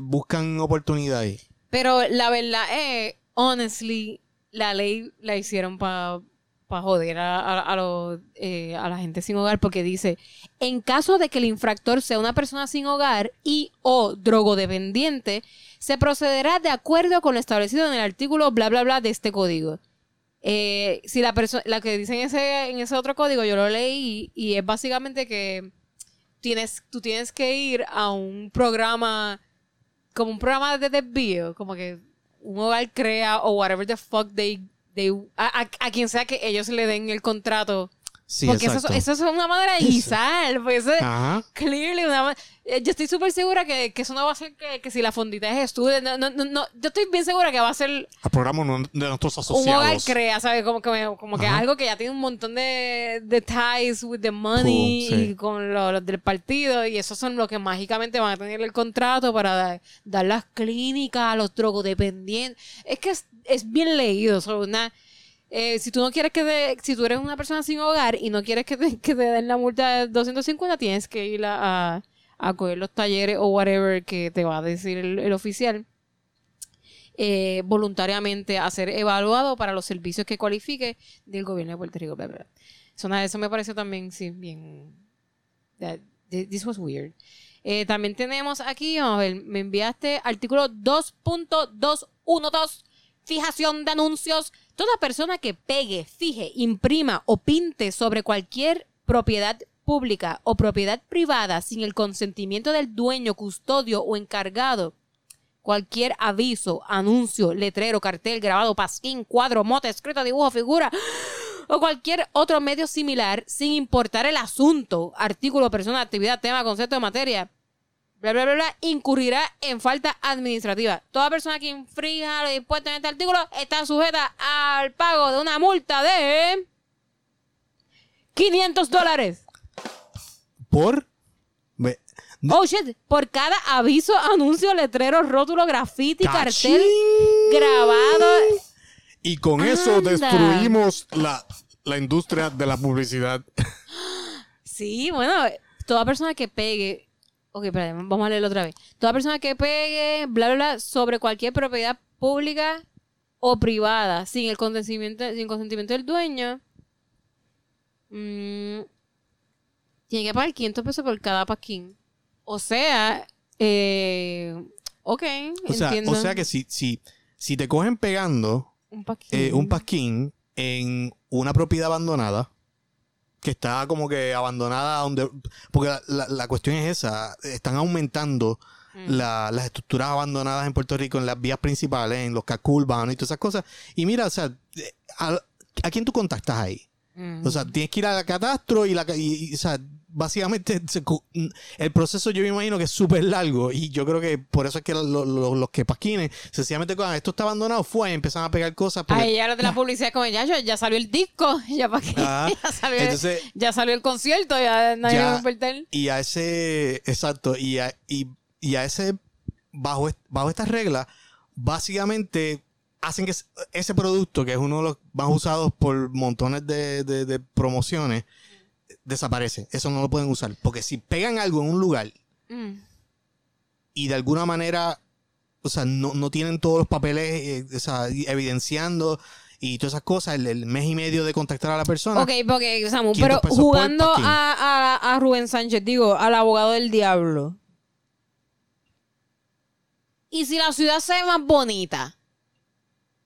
buscan oportunidad ahí. Pero la verdad es, honestly, la ley la hicieron para joder a, a- a los, eh, a la gente sin hogar porque dice, en caso de que el infractor sea una persona sin hogar y o drogodependiente, se procederá de acuerdo con lo establecido en el artículo bla bla bla de este código. Eh, si la persona, la que dice en ese, en ese otro código, yo lo leí y es básicamente que tienes, tú tienes que ir a un programa como un programa de desvío, como que un hogar crea o whatever the fuck they, a, a- a quien sea que ellos le den el contrato. Sí, porque eso, exacto. eso es una manera de guisar. Pues eso Ajá. clearly una eh, Yo estoy súper segura que, que eso no va a ser que, que si la fondita es estudio. No, no, no, yo estoy bien segura que va a ser Al programa de nuestros un hogar asociados. crea, ¿sabes? Como que, me- como que algo que ya tiene un montón de, de ties with the money sí. y con lo- los del partido y esos son los que mágicamente van a tener el contrato para dar, dar las clínicas a los drogodependientes. Es que es, es bien leído, so, una... eh, si tú no quieres que si tú eres una persona sin hogar y no quieres que te, den la multa de 250, tienes que ir a, a, coger los talleres o whatever que te va a decir el, el oficial eh, voluntariamente a ser evaluado para los servicios que cualifique del gobierno de Puerto Rico. Eso, me pareció también, sí, bien. this was weird. Eh, también tenemos aquí, vamos a ver, me enviaste artículo 2.212, fijación de anuncios. Toda persona que pegue, fije, imprima o pinte sobre cualquier propiedad pública o propiedad privada sin el consentimiento del dueño, custodio o encargado cualquier aviso, anuncio, letrero, cartel, grabado, pasquín, cuadro, mote, escrito, dibujo, figura o cualquier otro medio similar sin importar el asunto, artículo, persona, actividad, tema, concepto de materia, bla, bla, bla, bla, incurrirá en falta administrativa. Toda persona que infrinja lo dispuesto en este artículo está sujeta al pago de una multa de 500 dólares. Por. ve- Oh shit, por cada aviso, anuncio, letrero, rótulo, grafiti, cartel, grabado. Y con eso destruimos la, la industria de la publicidad. Sí, bueno, toda persona que pegue. Ok, espera, vamos a leerlo otra vez. Toda persona que pegue, bla, bla, bla, sobre cualquier propiedad pública o privada, sin el consentimiento, sin consentimiento del dueño, mm, tiene que pagar 500 pesos por cada pasquín. O sea, eh, ok, O sea, entiendo. o sea que si, si, si te cogen pegando un pasquín. eh, un pasquín en una propiedad abandonada, que está como que abandonada donde... Porque la, la- la cuestión es esa, están aumentando Mm. la- las estructuras abandonadas en Puerto Rico en las vías principales, en los cascos urbanos y todas esas cosas. Y mira, o sea, eh, ¿a, a quién tú contactas ahí? Mm. O sea, tienes que ir a la catastro y, la, y- y, o sea, básicamente el proceso yo me imagino que es súper largo y yo creo que por eso es que lo- lo- los que pasquines sencillamente cojan esto está abandonado fue y empiezan a pegar cosas porque- A ella los de la publicidad como ya, ya, ya salió el disco, ya para Ah, ya, salió, entonces- ya salió el concierto, ya nadie Ya. lo va a perder. y a ese exacto y a, y, y a ese bajo bajo estas reglas básicamente hacen que es- ese producto que es uno de los más usados por montones de, de- de promociones desaparece eso no lo pueden usar porque si pegan algo en un lugar Mm. y de alguna manera, o sea, no, no tienen todos los papeles eh, o sea, evidenciando y todas esas cosas, el, el mes y medio de contactar a la persona. Ok, porque, Samu, 500 pero jugando a, a, a Rubén Sánchez, digo, al abogado del diablo. ¿Y si la ciudad se ve más bonita?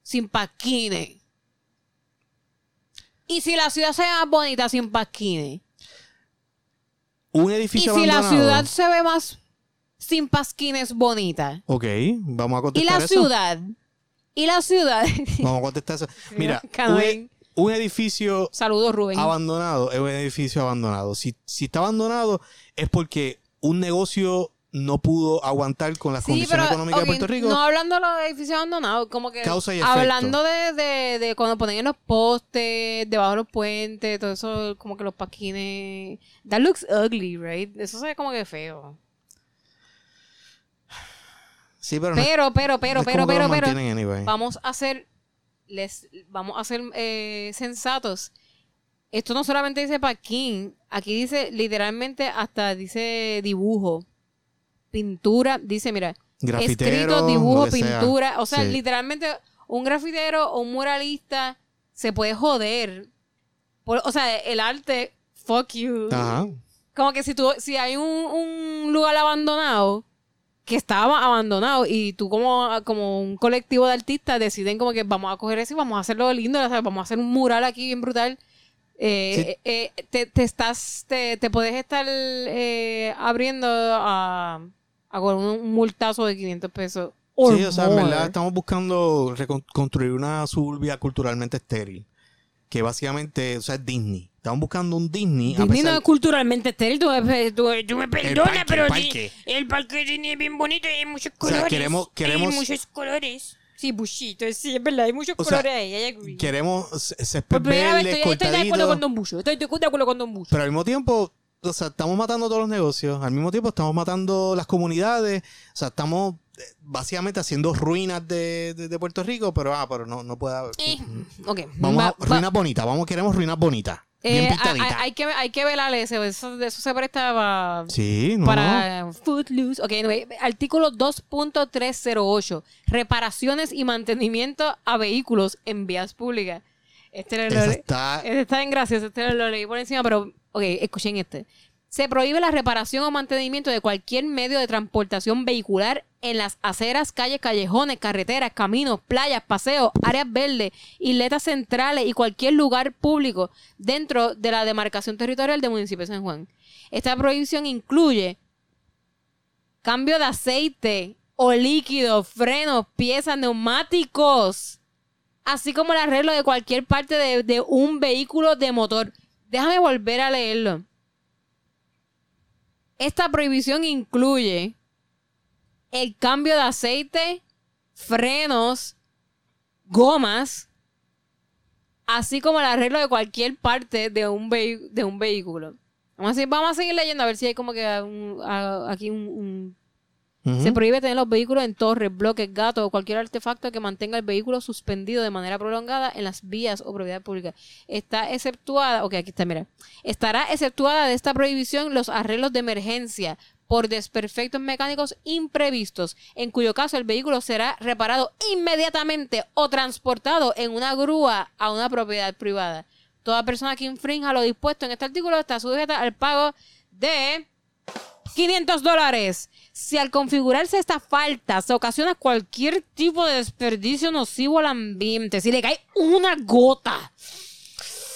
Sin pasquines. ¿Y si la ciudad se ve más bonita sin pasquines? Un ¿Y edificio si la ciudad se ve más sin pasquines bonita? Ok, vamos a ¿Y contestar la eso. ciudad? ¿Y la ciudad? Vamos a contestar eso. Mira, un, Canoen. un edificio Saludos, Rubén. abandonado es un edificio abandonado. Si, si está abandonado es porque un negocio no pudo aguantar con las Sí, condiciones pero económicas de Puerto Rico. no hablando de los edificios abandonados, como que Causa y hablando de, de, de cuando ponen en los postes, debajo de los puentes, todo eso, como que los paquines. That looks ugly, right? Eso se ve como que feo. sí, pero, no- Pero, pero, pero, no pero, pero, pero, anyway. vamos a ser, les, vamos a ser eh, sensatos. Esto no solamente dice paquín, aquí dice literalmente hasta dice dibujo, pintura, dice, mira, Grafitero, escrito, dibujo, sea. pintura. O sea, Sí. literalmente un grafitero o un muralista se puede joder. Por- o sea, el arte, fuck you. Ajá. Como que si tú, si hay un, un lugar abandonado que estaba abandonado y tú como, como un colectivo de artistas deciden como que vamos a coger eso y vamos a hacerlo lindo, o sea, vamos a hacer un mural aquí bien brutal. Eh, eh, eh, te, te estás, te, te puedes estar eh, abriendo a, a con un, multazo de 500 pesos. Sí, o sea, en verdad estamos buscando construir una suburbia culturalmente estéril. Que básicamente, o sea, es Disney. Estamos buscando un Disney. a Disney no pesar- es culturalmente estéril, tú, tú- Tú me perdonas, pero el parque. el parque de Disney es bien bonito y hay muchos O sea, colores. queremos- queremos- Hay muchos colores. Sí, buchito, sí, es verdad, hay muchos O sea, colores ahí. Queremos c- césped Por primera vez verde, estoy, estoy de acuerdo con Don Bucho. Estoy de de acuerdo con Don Bucho. Pero al mismo tiempo, o sea, estamos matando todos los negocios. Al mismo tiempo estamos matando las comunidades. O sea, estamos eh, básicamente haciendo ruinas de, de- de Puerto Rico, pero ah, pero no, no puede haber. Eh, ok. Vamos Va- a va- ruinas bonitas, vamos, queremos ruinas bonitas. Bien eh, hay, hay que, hay que velar eso. Eso, eso se presta pa- sí, no, no. para Footloose. Ok, anyway, artículo 2.308. Reparaciones y mantenimiento a vehículos en vías públicas. Este lo, está- este está en gracioso, este lo leí por encima, pero, ok, escuchen este. Se prohíbe la reparación o mantenimiento de cualquier medio de transportación vehicular en las aceras, calles, callejones, carreteras, caminos, playas, paseos, áreas verdes, isletas centrales y cualquier lugar público dentro de la demarcación territorial del municipio de San Juan. Esta prohibición incluye cambio de aceite o líquidos, frenos, piezas, neumáticos, así como el arreglo de cualquier parte de, de un vehículo de motor. Déjame volver a leerlo. Esta prohibición incluye el cambio de aceite, frenos, gomas, así como el arreglo de cualquier parte de un, de un vehículo. Vamos a, seguir, leyendo a ver si hay como que aquí un, Se prohíbe tener los vehículos en torres, bloques, gatos o cualquier artefacto que mantenga el vehículo suspendido de manera prolongada en las vías o propiedad pública. Está exceptuada, ok, aquí está, mira. Estará exceptuada de esta prohibición los arreglos de emergencia por desperfectos mecánicos imprevistos, en cuyo caso el vehículo será reparado inmediatamente o transportado en una grúa a una propiedad privada. Toda persona que infrinja lo dispuesto en este artículo está sujeta al pago de 500 dólares. Si al configurarse esta falta se ocasiona cualquier tipo de desperdicio nocivo al ambiente, si le cae una gota,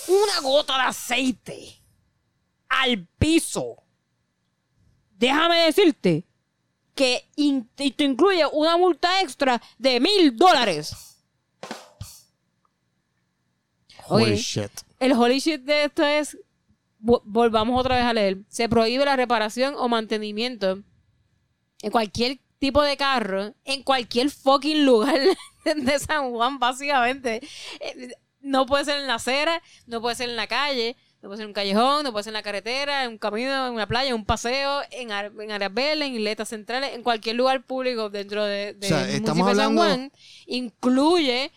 una gota de aceite al piso, déjame decirte que in- esto incluye una multa extra de mil dólares. Holy shit. El holy shit de esto es. vo- Volvamos otra vez a leer. Se prohíbe la reparación o mantenimiento en cualquier tipo de carro, en cualquier fucking lugar de San Juan, básicamente. Eh, No puede ser en la acera, no puede ser en la calle, no puede ser en un callejón, no puede ser en la carretera, en un camino, en una playa, en un paseo, en, áreas verdes, en isletas centrales, en cualquier lugar público dentro de, de O sea, estamos municipio de San hablando- Juan. Incluye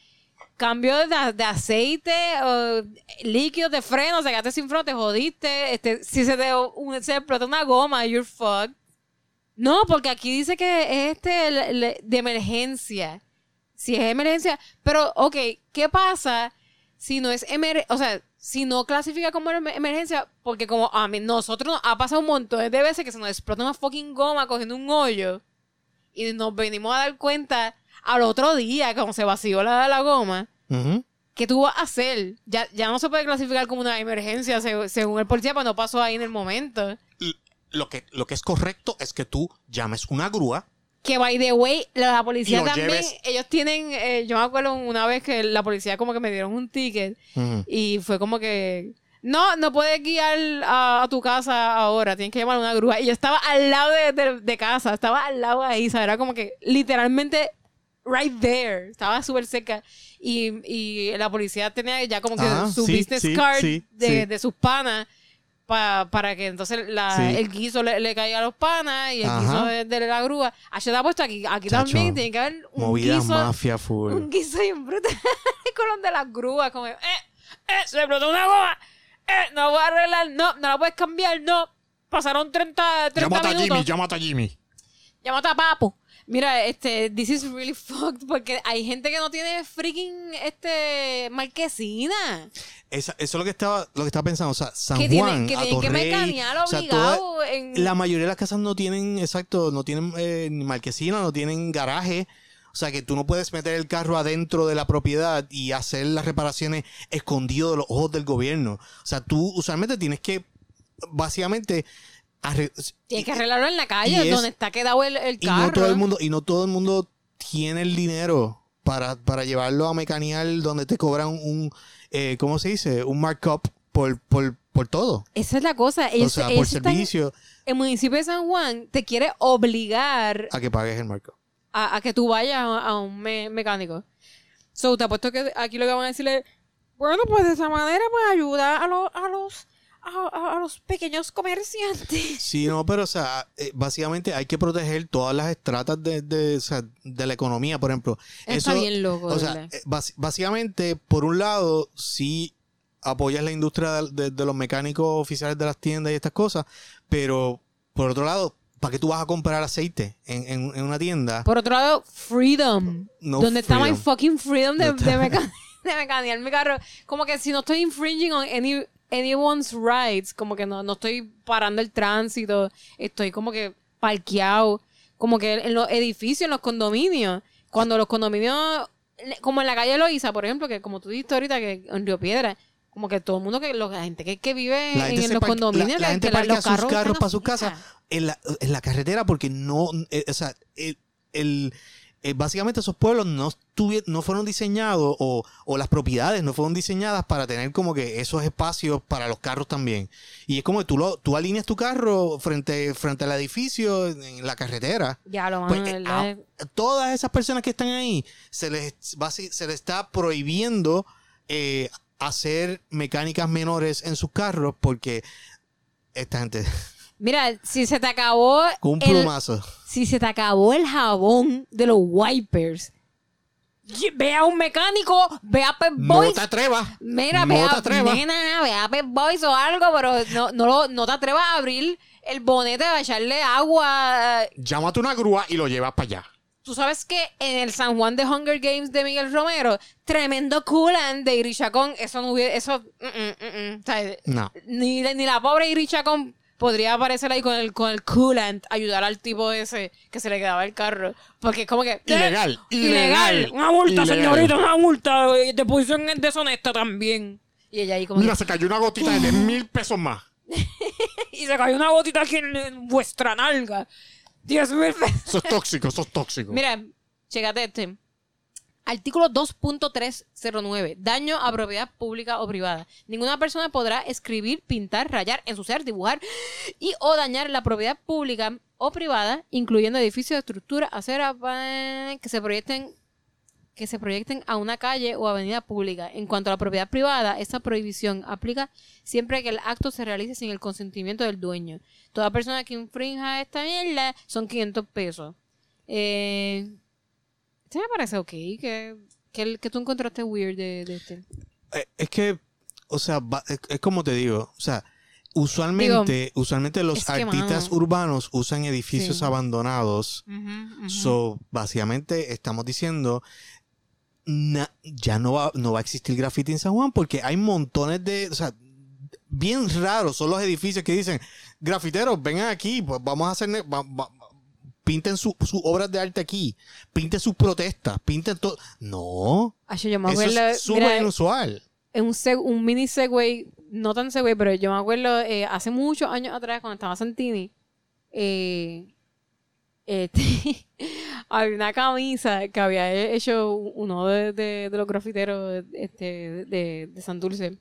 cambio de, de aceite o líquidos de freno, o sea, quedaste sin freno, te jodiste. Este, si se te un- se explota una goma, you're fucked. No, porque aquí dice que es este de emergencia. Si es emergencia, pero ok, ¿qué pasa si no es emer o sea, si no clasifica como emer- emergencia? Porque como a mí, nosotros nos ha pasado un montón de veces que se nos explota una fucking goma cogiendo un hoyo y nos venimos a dar cuenta al otro día, como se vació la, la goma. Ujú. ¿Qué tú vas a hacer? Ya, ya no se puede clasificar como una emergencia seg- según el policía, pues no pasó ahí en el momento. Lo que, lo que es correcto es que tú llames una grúa. Que by the way, la policía también, lleves- ellos tienen, eh, yo me acuerdo una vez que la policía como que me dieron un ticket y fue como que, no, no puedes guiar a, a tu casa ahora, tienes que llamar a una grúa. Y yo estaba al lado de, de- de casa, estaba al lado ahí, ¿sabes? Era como que literalmente right there, estaba súper cerca. Y, y la policía tenía ya como que Ah, su sí, business sí, card sí, de, de sus panas. Pa- para que entonces la- Sí. el guiso le, le caiga a los panas y el Ajá. guiso de, de la grúa. Ah, yo te apuesto aquí, aquí Chacho, también tiene que haber un Movida guiso, mafia full. un guiso bien brutal con los de las grúas, como, eh, eh, se explotó una goma, eh, no voy a arreglar, no, no la puedes cambiar, no, pasaron 30, 30 Llámate a minutos. Jimmy, llámate a Jimmy. Llámate a Papo. Mira, este, this is really fucked porque hay gente que no tiene freaking, este, marquesina. Esa- eso es lo que estaba, lo que estaba pensando. O sea, San Que tienen- Juan, que tienen que mecanear o sea, obligado toda- en- La mayoría de las casas no tienen, exacto, no tienen eh, ni marquesina, no tienen garaje. O sea, que tú no puedes meter el carro adentro de la propiedad y hacer las reparaciones escondido de los ojos del gobierno. O sea, tú usualmente tienes que, básicamente, arre- Tienes que arreglarlo en la calle, es- donde está quedado el, el y carro. no todo el mundo y no todo el mundo tiene el dinero para, para llevarlo a mecanear donde te cobran un eh, ¿cómo se dice? un markup por, por, por todo Esa es la cosa. Ellos, o sea por ellos están- servicio el municipio de San Juan te quiere obligar a que pagues el markup a, a que tú vayas a, a un me- mecánico. So, te apuesto que aquí lo que van a decirle, bueno, pues de esa manera pues ayuda a, los a los a, a- los pequeños comerciantes. sí no pero o sea eh, básicamente hay que proteger todas las estratas de, de, o sea, de la economía por ejemplo Está bien loco, o sea eh, básicamente por un lado sí apoyas la industria de, los mecánicos oficiales de las tiendas y estas cosas pero por otro lado ¿para qué tú vas a comprar aceite en, en- en una tienda? Por otro lado, freedom. No donde está my fucking freedom de, No de, meca- de mecanear mi carro. Como que si no estoy infringing on any, anyone's rights, como que no, no estoy parando el tránsito, estoy como que parqueado, como que en los edificios, en los condominios. Cuando los condominios, como en la calle Loíza, por ejemplo, que como tú dijiste ahorita, que en Río Piedra, como que todo el mundo, que la gente que, que vive en, se los condominios, la, gente parquea sus carros para su casa en la, en la carretera porque no, eh, o sea, eh, el, eh, básicamente esos pueblos no, no fueron diseñados o, o las propiedades no fueron diseñadas para tener como que esos espacios para los carros también. Y es como que tú, lo, tú alineas tu carro frente, frente al edificio en la carretera. Ya lo Pues, van eh, a a- todas esas personas que están ahí se les, se les está prohibiendo eh, hacer mecánicas menores en sus carros porque esta gente Mira, si se te acabó con un el, plumazo. si se te acabó el jabón de los wipers, ve a un mecánico, ve a Pep No Boys. te atrevas. Mira, no ve te a, atrevas. nena, ve a Pep Boys o algo, pero no, no, lo- no te atrevas a abrir el bonete a echarle agua. Llámate una grúa y lo llevas para allá. Tú sabes que en el San Juan de Hunger Games de Miguel Romero, tremendo coolant de Irichacón, eso no hubiera, eso, mm, mm, mm, o sea, No. ni, ni la pobre Irichacón podría aparecer ahí con el, con el coolant, ayudar al tipo ese que se le quedaba el carro. Porque es como que... Ilegal, Ilegal. ilegal, Una multa, ilegal. señorita, una multa eh, de posición deshonesta también. Y ella ahí como... Mira, se cayó una gotita de 10 mil pesos más. y se cayó una gotita aquí en, en vuestra nalga. Dios mío. Eso es tóxico, eso es tóxico. Mira, chécate este. Artículo 2.309. Daño a propiedad pública o privada. Ninguna persona podrá escribir, pintar, rayar, ensuciar, dibujar y o dañar la propiedad pública o privada, incluyendo edificios, estructuras, aceras que se proyecten que se proyecten a una calle o avenida pública. En cuanto a la propiedad privada, esta prohibición aplica siempre que el acto se realice sin el consentimiento del dueño. Toda persona que infrinja esta mierda son 500 pesos. Eh, este me parece ok. Que, que, tú encontraste weird de, de este. Eh, Es que, o sea, va- es, es como te digo, o sea, usualmente, usualmente los que, artistas urbanos usan edificios Sí. abandonados. So, básicamente estamos diciendo, na- ya no va, no va a existir graffiti en San Juan porque hay montones de, o sea, bien raros son los edificios que dicen, grafiteros, vengan aquí, pues vamos a hacer, va- va- pinten su- sus obras de arte aquí, pinten sus protestas, pinten todo. No, Ay, yo me eso acuerdo, es súper mira, inusual. en un, un mini Segway, no tan Segway, pero yo me acuerdo eh, hace muchos años atrás, cuando estaba Santini, eh, este, había una camisa que había hecho uno de, de- de los grafiteros este, de, de San Dulce,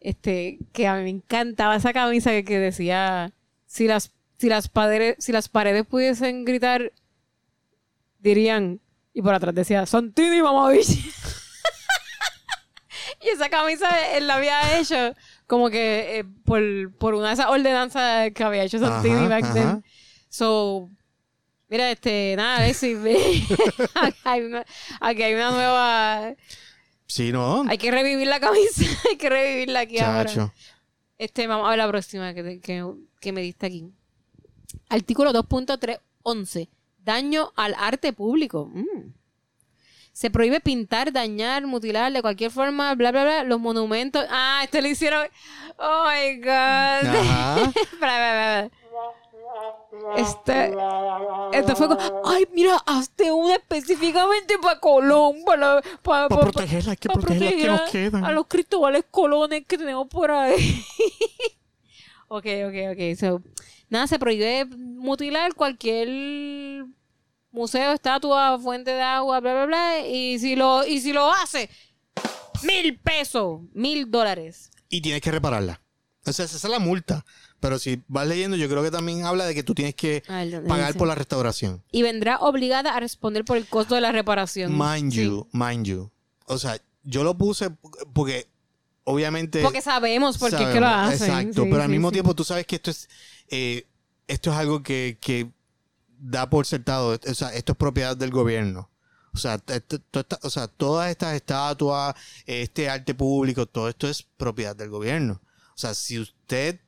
este, que a mí me encantaba esa camisa que, que decía, si las, si, las paredes, si las paredes pudiesen gritar, dirían, y por atrás decía, Santini, mamabiche. Y esa camisa él la había hecho como que eh, por, por una de esas ordenanzas que había hecho Santini Ajá, back ajá. then. So, mira, este, nada, Alexis, ve. aquí, hay una, aquí hay una nueva. Sí, no, Hay que revivir la camisa, hay que revivirla aquí ahora. chacho. Este, vamos a ver la próxima que, que, que me diste aquí. Artículo 2.311. Daño al arte público. Mm. Se prohíbe pintar, dañar, mutilar de cualquier forma, bla, bla, bla, los monumentos. Ah, este lo hicieron. Oh my God. Espera. Este, este fue como, ay, mira, hazte una específicamente para Colón, para, para, Para protegerla, hay que para proteger que nos quedan. A los cristobales colones que tenemos por ahí. ok, ok, ok. So, nada, se prohíbe mutilar cualquier museo, estatua, fuente de agua, bla, bla, bla. Y si lo, y si lo hace, mil pesos, mil dólares. Y tienes que repararla. O sea, esa es la multa. Pero si vas leyendo, yo creo que también habla de que tú tienes que Ah, pagar dice. por la restauración. Y vendrá obligada a responder por el costo de la reparación. Mind Sí. you, mind you. O sea, yo lo puse porque obviamente... Porque sabemos por qué es que lo sabemos, hacen. Exacto, Sí, pero al mismo sí. tiempo tú sabes que esto es... eh, esto es algo que, que da por sentado. O sea, esto es propiedad del gobierno. O sea, esto- o sea, todas estas estatuas, este arte público, todo esto es propiedad del gobierno. O sea, si usted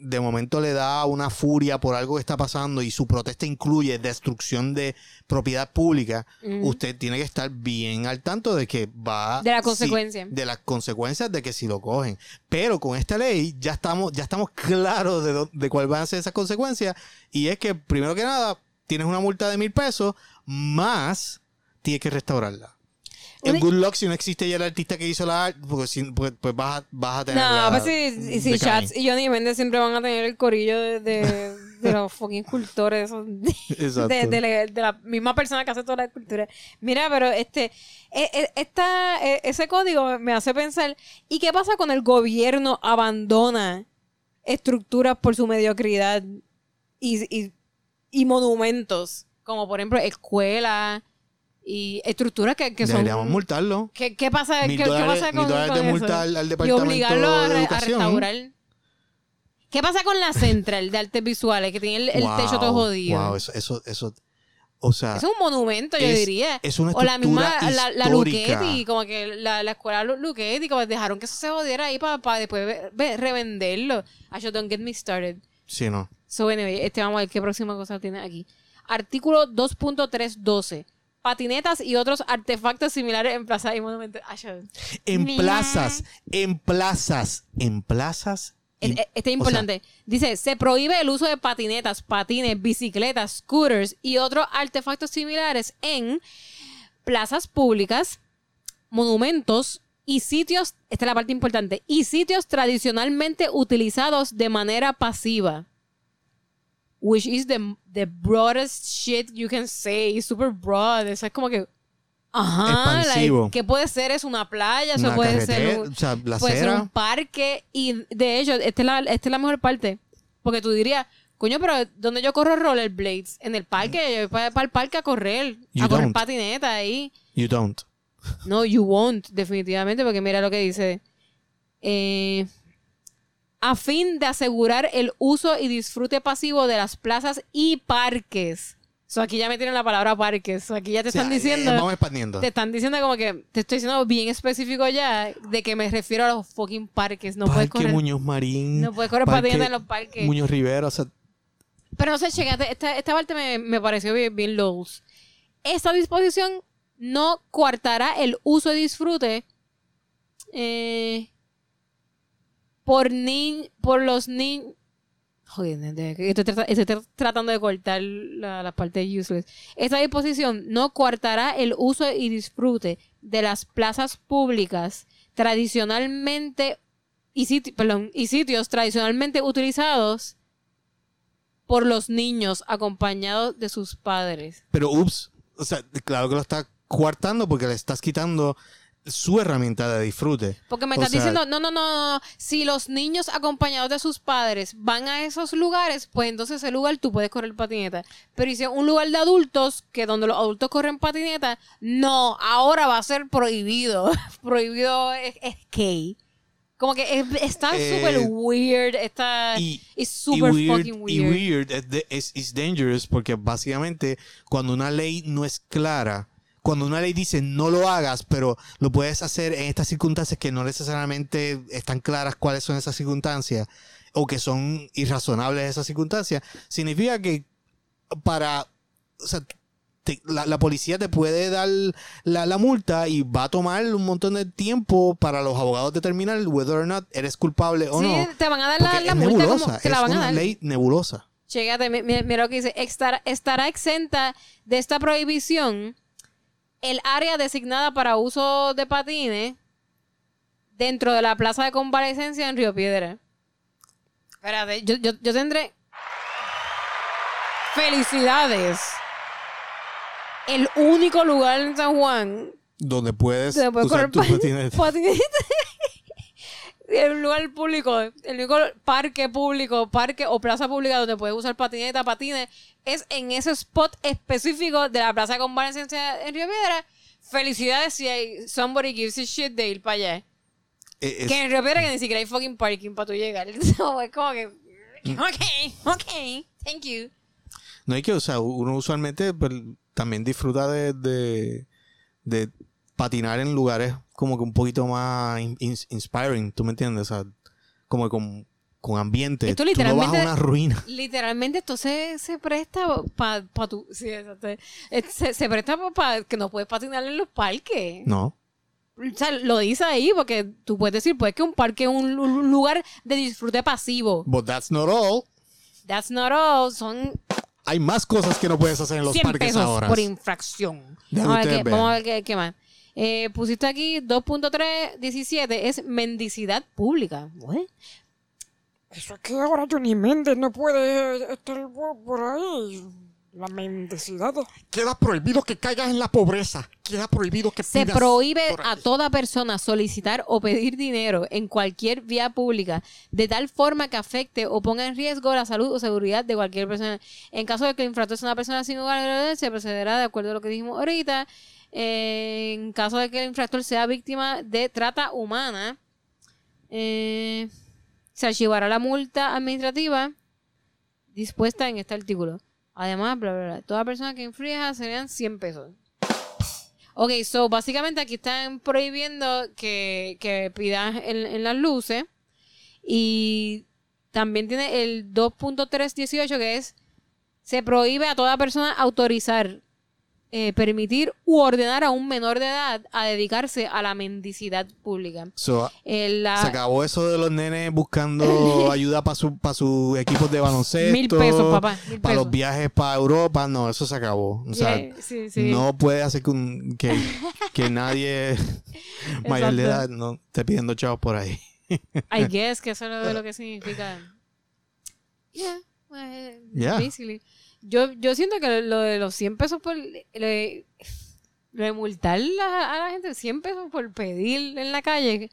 de momento le da una furia por algo que está pasando y su protesta incluye destrucción de propiedad pública, usted tiene que estar bien al tanto de que va De la si- consecuencia. de las consecuencias de que si lo cogen. Pero con esta ley ya estamos ya estamos claros de, dó- de cuál van a ser esas consecuencias y es que primero que nada tienes una multa de mil pesos más tienes que restaurarla. En Good Luck, si no existe ya el artista que hizo la arte, porque si- pues, pues vas, a, vas a tener. No, pues si, si Chats y Johnny Méndez siempre van a tener el corillo de, de, de los fucking de, Exacto. de, de la, de la misma persona que hace toda la escultura. Mira, pero este, e- e- esta, e- ese código me hace pensar, ¿y qué pasa cuando el gobierno abandona estructuras por su mediocridad y, y, y monumentos? Como por ejemplo escuelas y estructuras que, que son... Deberíamos multarlo. ¿Qué, qué pasa, qué, qué pasa con, dólares con de eso? multa al- al y obligarlo a, de restaurar. ¿Qué pasa con la Central de Artes Visuales que tiene el, el Wow, techo todo jodido? Wow, eso, eso, eso, o sea, es un monumento, yo es- diría. es una o la misma, la, la. Luchetti, como que la, la escuela Lu- Luchetti, como dejaron que eso se jodiera ahí para después ve- ve- revenderlo. Actually, don't get me started. sí, no. So, anyway, este, vamos a ver qué próxima cosa tiene aquí. Artículo 2.312. Patinetas y otros artefactos similares en plazas y monumentos. En plazas, en plazas, en plazas. E- y- e- Este es importante. Dice, se prohíbe el uso de patinetas, patines, bicicletas, scooters y otros artefactos similares en plazas públicas, monumentos y sitios, esta es la parte importante, y sitios tradicionalmente utilizados de manera pasiva. Which is the, the broadest shit you can say. Super broad. Es como que... Ajá, like, ¿qué puede ser? Es una playa, eso una puede ser un- o sea, la puede ser un parque y de hecho esta es la, esta es la mejor parte porque tú dirías coño pero ¿dónde yo corro rollerblades? en el parque yo voy para el parque a correr You a correr don't. patineta ahí You don't. no you won't definitivamente porque mira lo que dice Eh, a fin de asegurar el uso y disfrute pasivo de las plazas y parques so, aquí ya me tienen la palabra parques So, aquí ya te O sea, están eh, diciendo vamos expandiendo. te están diciendo como que te estoy diciendo bien específico ya de que me refiero a los fucking parques. No puedes Parque correr. Muñoz Marín. No puedes correr Parque en los parques. Muñoz Rivera, o sea, Pero no sé, chécate, esta, esta parte me, me pareció bien, bien lows. Esta disposición no coartará el uso y disfrute eh, por ni, por los niños. Joder, de- de- estoy, estoy tra- tratando de cortar la, la parte useless. Esta disposición no coartará el uso y disfrute de las plazas públicas tradicionalmente y, siti- perdón, y sitios tradicionalmente utilizados por los niños acompañados de sus padres. pero ups, o sea, claro que lo está coartando porque le estás quitando su herramienta de disfrute. Porque me O estás sea, diciendo, no, no, no, no, si los niños acompañados de sus padres van a esos lugares, pues entonces ese lugar tú puedes correr patineta. Pero si es un lugar de adultos, que donde los adultos corren patineta, no, ahora va a ser prohibido. prohibido es, es gay. Como que es- está Eh, súper weird, está... es y súper weird, fucking y weird. weird es, es- dangerous porque básicamente cuando una ley no es clara, cuando una ley dice no lo hagas, pero lo puedes hacer en estas circunstancias que no necesariamente están claras cuáles son esas circunstancias o que son irrazonables esas circunstancias, significa que para, o sea, te- la, la policía te puede dar la, la multa y va a tomar un montón de tiempo para los abogados determinar whether or not eres culpable o Sí, no. te van a dar la, la es multa nebulosa, como te la es van a una dar. ley nebulosa. Chécate, mi- mi- mira lo que dice. Estará, estará exenta de esta prohibición el área designada para uso de patines dentro de la plaza de convalecencia en Río Piedra. Espérate, yo, yo, yo tendré. Felicidades. El único lugar en San Juan Donde puedes donde puedes usar patineta. patineta. El lugar público, el único parque público, parque o plaza pública donde puedes usar patineta, patines, es en ese spot específico de la plaza de convalecencia en Río Piedra. Felicidades si hay somebody gives a shit de ir para allá. Eh, es- que en Río Piedra que ni siquiera hay fucking parking para tú llegar. So, es como que, ok, ok, thank you. no hay que, o sea, uno usualmente pues, también disfruta de, de, de patinar en lugares como que un poquito más in- ins- inspiring, ¿tú me entiendes? O sea, como con, con ambiente. Esto Tú no vas a literalmente- una ruina. Literalmente esto se, se presta para pa tu... Sí, Se, se presta para que no puedes patinar en los parques. No. O sea, lo dice ahí porque tú puedes decir, pues que un parque es un, un lugar de disfrute pasivo. But that's not all. That's not all. Son Hay más cosas que no puedes hacer en los 100 parques pesos ahora. por infracción. Vamos a, ver ustedes qué, ver. vamos a ver qué, qué más. Eh, pusiste aquí 2.317 es mendicidad pública. What? Eso es que ahora Johnny Méndez no puede estar por ahí. La mendicidad. Queda prohibido que caigas en la pobreza. Queda prohibido que Se pidas prohíbe a toda persona solicitar o pedir dinero en cualquier vía pública de tal forma que afecte o ponga en riesgo la salud o seguridad de cualquier persona. En caso de que el infractor sea una persona sin hogar, se procederá de acuerdo a lo que dijimos ahorita. En caso de que el infractor sea víctima de trata humana, eh, se archivará la multa administrativa dispuesta en este artículo. Además, bla, bla, bla. Toda persona que infrinja serían 100 pesos. Ok, so básicamente aquí están prohibiendo que, que pidas en las luces. Y también tiene el 2.318 que es se prohíbe a toda persona autorizar, eh, permitir u ordenar a un menor de edad a dedicarse a la mendicidad pública. So, Eh, la- Se acabó eso de los nenes buscando ayuda para su, para sus equipos de baloncesto. Mil pesos, papá, Para los viajes para Europa. No, eso se acabó. O sea, Yeah, sí, sí. no puede hacer que, un- que, que nadie mayor de edad no esté pidiendo chavos por ahí. I guess que eso es lo, lo que significa. Yeah, well, Yeah. basically. Yo, yo siento que lo de los 100 pesos por. Lo de, lo de multar la- a la gente 100 pesos por pedir en la calle.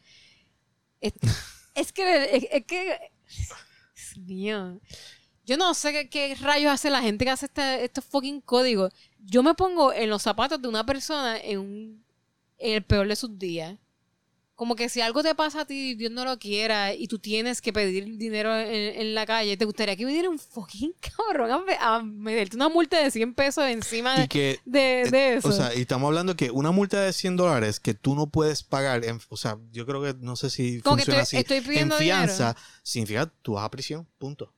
Es, es que. Es, es que. Dios mío. Yo no sé qué, qué rayos hace la gente que hace este- estos fucking códigos. Yo me pongo en los zapatos de una persona en, un, en el peor de sus días. Como que si algo te pasa a ti, Dios no lo quiera, y tú tienes que pedir dinero en, en la calle, ¿te gustaría que viniera un fucking cabrón a, a meterte una multa de 100 pesos encima que de, de eso? O sea, y estamos hablando que una multa de 100 dólares que tú no puedes pagar, en- o sea, yo creo que no sé si Como que funciona estoy- así. estoy pidiendo en fianza, significa tú vas a prisión, punto.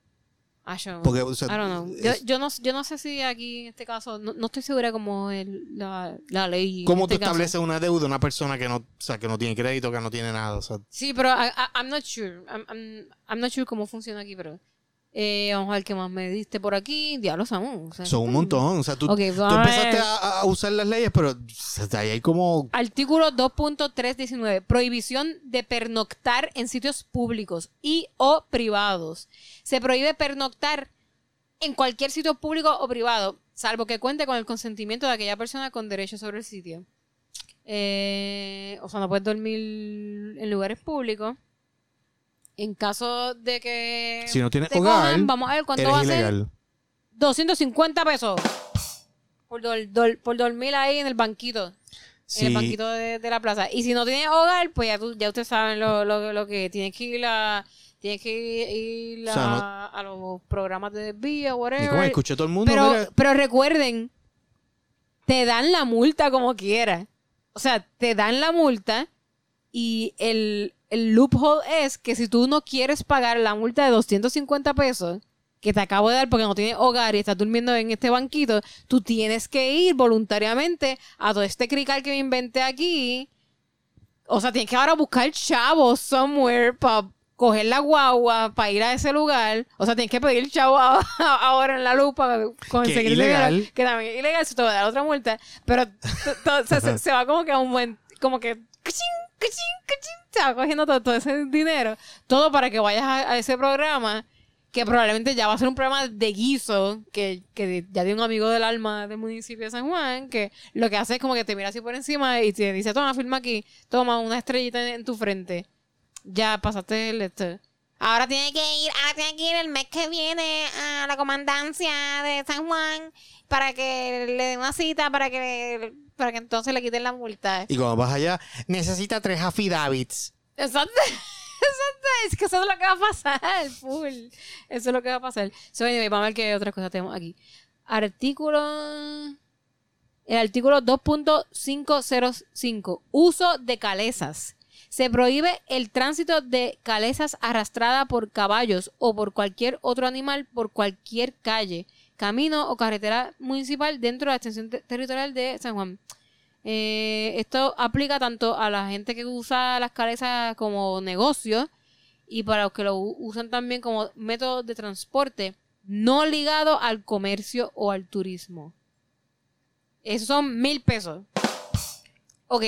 Ah, yo- Porque, o sea, I don't know. Yo, yo no, yo no sé si aquí en este caso, no, no estoy segura como el, la, la ley. ¿Cómo tú este caso. estableces una deuda a una persona que no, o sea, que no tiene crédito, que no tiene nada? O sea, Sí, pero I, I- I'm not sure. I'm, I'm, I'm not sure cómo funciona aquí, pero. Eh, vamos a ver qué más me diste por aquí. Diablo, Samu. o sea, son un montón. O sea, tú, Ok, tú vamos a empezaste a, a usar las leyes, pero o sea, ahí hay como... Artículo 2.319. Prohibición de pernoctar en sitios públicos y o privados. Se prohíbe pernoctar en cualquier sitio público o privado, salvo que cuente con el consentimiento de aquella persona con derecho sobre el sitio. Eh, o sea, no puedes dormir en lugares públicos. En caso de que Si no tienes te hogar, cojan, vamos a ver cuánto eres va a ser. ilegal. 250 pesos por, dol- dol- por dormir ahí en el banquito. En el Sí. banquito de, de la plaza. Y si no tienes hogar, pues ya, tú, ya ustedes saben lo, lo, lo que tienes que ir a, tienes que ir a, O sea, a los programas de como whatever. escuché todo el mundo, Pero, mira, pero recuerden, te dan la multa como quieras. O sea, te dan la multa y el, el loophole es que si tú no quieres pagar la multa de 250 pesos que te acabo de dar porque no tienes hogar y estás durmiendo en este banquito, tú tienes que ir voluntariamente a todo este crical que me inventé aquí. O sea, tienes que ahora buscar chavos somewhere para coger la guagua, para ir a ese lugar. O sea, tienes que pedir chavo a- ahora en la luz para conseguir ilegal. que también es ilegal, se te va a dar otra multa. Pero se, se- se va como que a un buen, como que cachín, cachín, cachín, se va cogiendo todo, ese dinero, todo para que vayas a, ese programa que probablemente ya va a ser un programa de guiso, que, que ya de un amigo del alma del municipio de San Juan, que lo que hace es como que te mira así por encima y te dice, toma, firma aquí, toma una estrellita en, tu frente. Ya pasaste el esto. Ahora tiene que ir, ahora tiene que ir el mes que viene a la comandancia de San Juan para que le den una cita para que para que entonces le quiten la multa. y cuando vas allá, necesita tres affidavits. Exacto. Exacto. Es que eso es lo que va a pasar. Full. Eso es lo que va a pasar. So, anyway, vamos a ver qué otras cosas tenemos aquí. Artículo. El artículo 2.505. Uso de calesas. Se prohíbe el tránsito de calesas arrastrada por caballos o por cualquier otro animal por cualquier calle, camino o carretera municipal dentro de la extensión te- territorial de San Juan. Eh, esto aplica tanto a la gente que usa las calesas como negocio y para los que lo usan también como método de transporte no ligado al comercio o al turismo. Esos son mil pesos. Ok.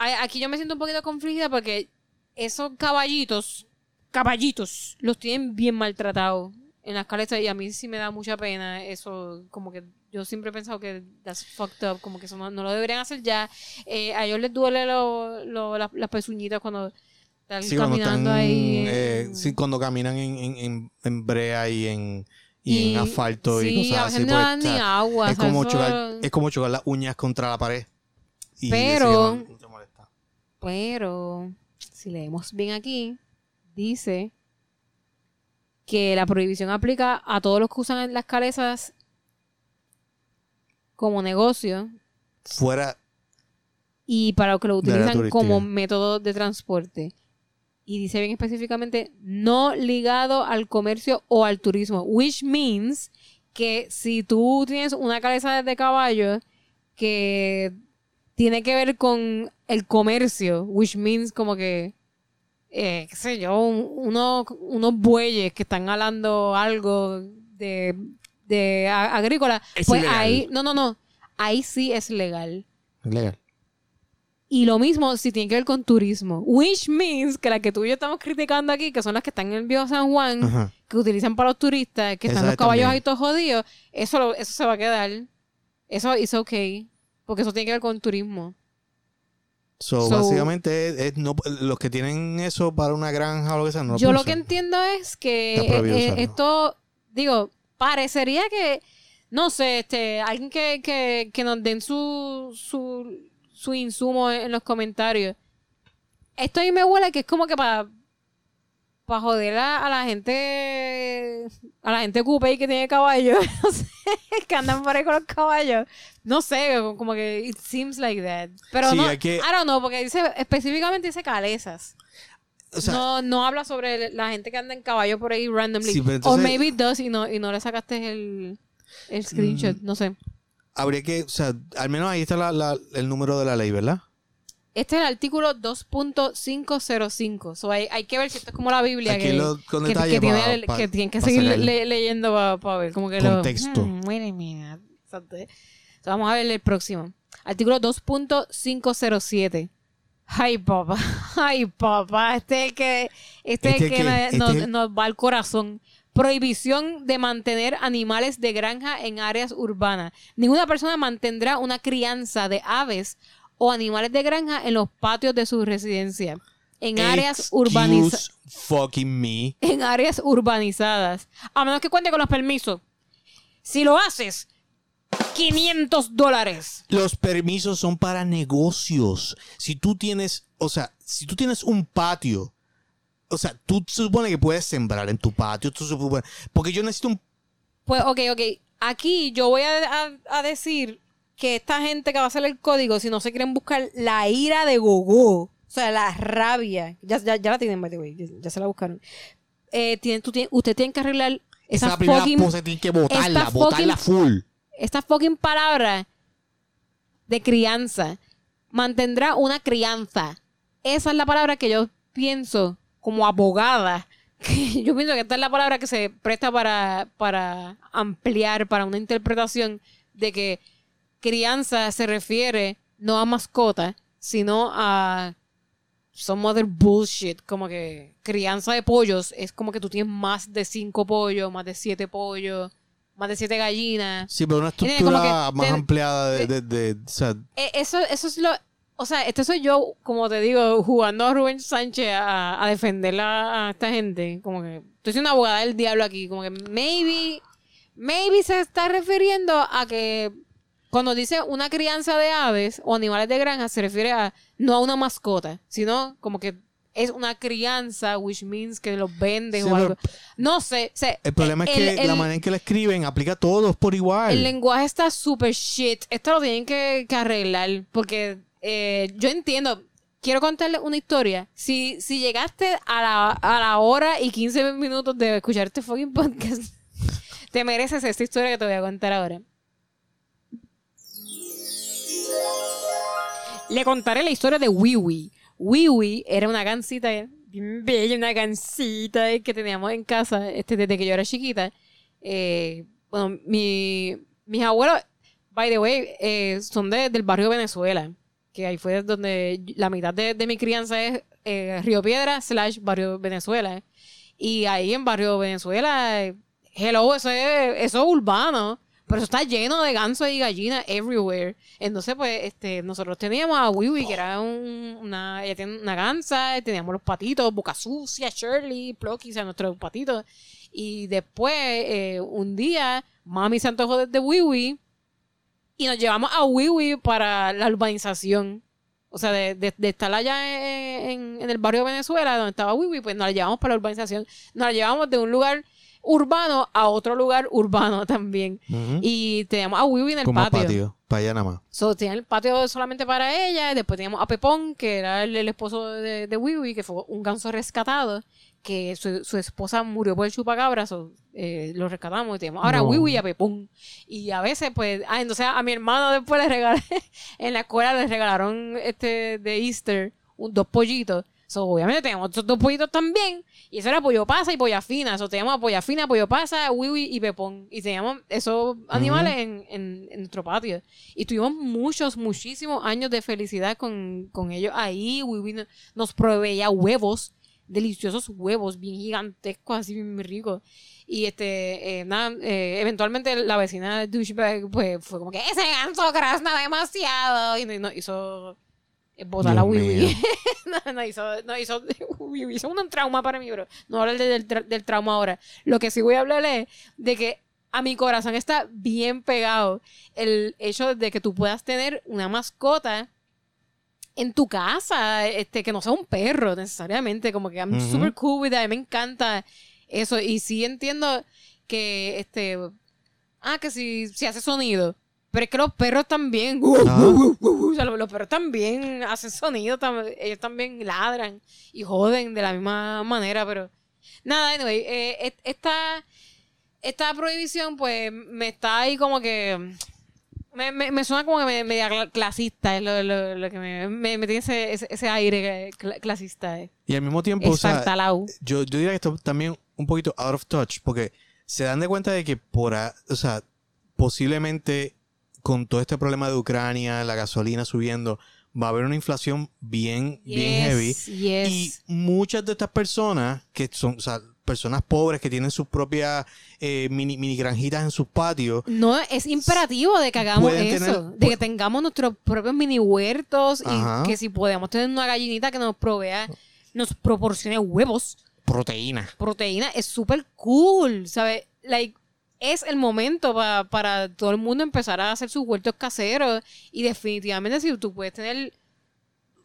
Aquí yo me siento un poquito confligida porque esos caballitos caballitos. los tienen bien maltratados en las calesas y a mí sí me da mucha pena eso, como que yo siempre he pensado que that's fucked up, como que eso no, no lo deberían hacer ya. Eh, a ellos les duele lo, lo- las, las pezuñitas cuando están Sí, cuando están, caminando ahí. eh, en- sí, cuando caminan en, en, en, brea y en, y Y- en asfalto y a cosas veces así. no pues, dan ni agua, Es como, chocar, es como chocar las uñas contra la pared. Y Pero- eso no- no te molesta. Pero, si leemos bien aquí, dice que la prohibición aplica a todos los que usan las calesas como negocio Fuera, y para los que lo utilizan como método de transporte. Y dice bien específicamente, no ligado al comercio o al turismo, which means que si tú tienes una cabeza de caballo que tiene que ver con el comercio, which means como que, eh, qué sé yo, un- unos, unos bueyes que están alando algo de, de a- agrícola, Es pues ilegal. ahí, no, no, no, ahí sí es legal. legal. Y lo mismo si tiene que ver con turismo. Which means que las que tú y yo estamos criticando aquí, que son las que están en el viejo San Juan, Ajá. que utilizan para los turistas, que están los caballos también. ahí todos jodidos, eso, lo- eso se va a quedar. Eso es okay. Porque eso tiene que ver con turismo. So, So- básicamente, es, es no, los que tienen eso para una granja o lo que sea, no yo lo que entiendo es que eh, usarlo. esto, digo, parecería que, no sé, este, alguien que, que, que nos den su, su, su insumo en los comentarios. Esto a mí me huele que es como que para para joder a, a la gente a la gente coupe que tiene caballos no sé, que andan por ahí con los caballos no sé como que it seems like that pero Sí, no que- I don't know porque dice específicamente dice calesas O sea, no, no habla sobre la gente que anda en caballo por ahí randomly. Sí, o maybe it does y no, y no le sacaste el, el screenshot, Mm. no sé. habría que, o sea, al menos ahí está la- la- el número de la ley, ¿verdad? Este es el artículo 2.505. So hay, hay que ver si esto es como la Biblia. Aquí que, lo- con que, detalle que tiene que tienen que seguir le- leyendo para ver. Como que Contexto. Lo, Hmm, wait a minute. Exacto. So vamos a ver el próximo. Artículo 2.507. Ay, papá. Ay, papá. Este es el que, este es ¿Este que nos, ¿Este nos va al corazón. Prohibición de mantener animales de granja en áreas urbanas. Ninguna persona mantendrá una crianza de aves o animales de granja en los patios de su residencia. En áreas urbanizadas Excuse fucking me. en áreas urbanizadas. A menos que cuente con los permisos. Si lo haces, 500 dólares. Los permisos son para negocios. Si tú tienes, o sea, si tú tienes un patio, o sea, tú se supone que puedes sembrar en tu patio, tú supone- porque yo necesito un Pues, ok, ok. Aquí yo voy a, a- a decir que esta gente que va a hacer el código, si no se quieren buscar la ira de Gogo, o sea, la rabia, ya, ya, ya la tienen, by the way, ya, ya se la buscaron. Eh, tienen, tú tien- usted tiene que arreglar esa esa primera fucking, cosa que tienes que botarla, esta botarla full. esta fucking palabra de crianza. Mantendrá una crianza. Esa es la palabra que yo pienso como abogada. que yo pienso que esta es la palabra que se presta para, para ampliar, para una interpretación de que crianza se refiere no a mascota, sino a some other bullshit. Como que crianza de pollos es como que tú tienes más de cinco pollos, más de siete pollos, más de siete gallinas. Sí, pero una estructura más ten- ampliada de, de, de- o sea, Eh, Eso, eso es lo. O sea, este soy yo, como te digo, jugando a Rubén Sánchez a, a defender a, a esta gente. Como que estoy siendo abogada del diablo aquí. Como que maybe, maybe se está refiriendo a que cuando dice una crianza de aves o animales de granja, se refiere a no a una mascota, sino como que es una crianza, which means que los vendes Sí, o algo. No sé. el problema es el- que la manera en que la escriben aplica a todos por igual. el lenguaje está super shit. Esto lo tienen que, que arreglar. Porque eh, yo entiendo. Quiero contarle una historia. Si, si llegaste a la, a la hora y 15 minutos de escuchar este fucking podcast, te mereces esta historia que te voy a contar ahora. Le contaré la historia de Wiwi. Wiwi era una gansita bien bella, una gansita que teníamos en casa este, desde que yo era chiquita. Eh, bueno, mi, mis abuelos, by the way, eh, son de- del barrio Venezuela, que ahí fue donde la mitad de, de mi crianza es eh, Río Piedra slash Barrio Venezuela. Y ahí en Barrio Venezuela, eh, hello, eso es, eso es urbano. Pero eso está lleno de gansos y gallinas everywhere. Entonces, pues, este, nosotros teníamos a Wiwi, que era un- una, ella tiene una gansa, teníamos los patitos, Boca Sucia, Shirley, Plucky, o sea, nuestros patitos. Y después, eh, un día, mami se antojó de, de y nos llevamos a Wiwi para la urbanización. O sea, de, de- de estar allá en, en el barrio de Venezuela, donde estaba Wiwi, pues nos la llevamos para la urbanización. Nos la llevamos de un lugar urbano a otro lugar urbano también. Y teníamos a Wiwi en el Como patio. patio. Para allá nada más. So, tenían el patio solamente para ella. Después teníamos a Pepón, que era el, el esposo de, de Wiwi, que fue un ganso rescatado. Que su, su esposa murió por el chupacabra. so, eh, lo rescatamos y teníamos ahora a No. Wiwi y a Pepón. Y a veces, pues, ah, entonces a mi hermano después le regalé, en la escuela le regalaron este de Easter un- dos pollitos. So, obviamente teníamos estos dos pollitos también. Y eso era pollo pasa y polla fina. Eso teníamos polla fina, pollo pasa, wiwi y pepón. Y teníamos esos animales en, en- en nuestro patio. Y tuvimos muchos, muchísimos años de felicidad con, con ellos ahí. Wiwi no- nos proveía huevos, deliciosos huevos, bien gigantescos, así bien ricos. Y este, eh, nada, eh, eventualmente la vecina douchebag, pues fue como que ese ganso grasna demasiado. Y nos hizo botar a Dios Wiwi. no, no hizo, no hizo, hizo un trauma para mí, bro. No hablar del, del trauma ahora. Lo que sí voy a hablar es de que a mi corazón está bien pegado el hecho de que tú puedas tener una mascota en tu casa, este, que no sea un perro necesariamente, como que I'm Ujú. super cool with that, me encanta eso, y sí entiendo que, este, ah, que si, si hace sonido, pero es que los perros también, Ajá. o sea, los, los perros también hacen sonido, tam- ellos también ladran y joden de la misma manera, pero nada, anyway, eh, et- esta, esta prohibición, pues, me está ahí como que. Me, me, me suena como que me- media cla- clasista, es lo, lo- lo que me, me, me tiene ese, ese, ese aire cla- clasista. Eh. Y al mismo tiempo, o sea, Estartalao. yo, yo diría que esto también un poquito out of touch, porque se dan de cuenta de que por, a- o sea, posiblemente con todo este problema de Ucrania, la gasolina subiendo, va a haber una inflación bien, bien heavy. Yes. Y muchas de estas personas, que son, o sea, personas pobres que tienen sus propias eh, mini, mini granjitas en sus patios, No, es imperativo de que hagamos eso, tener- de que tengamos nuestros propios mini huertos Ajá. y que si podemos tener una gallinita que nos provea, nos proporcione huevos, proteína. proteína, es súper cool, ¿sabes? Like, es el momento pa- para todo el mundo empezar a hacer sus huertos caseros y definitivamente si tú puedes tener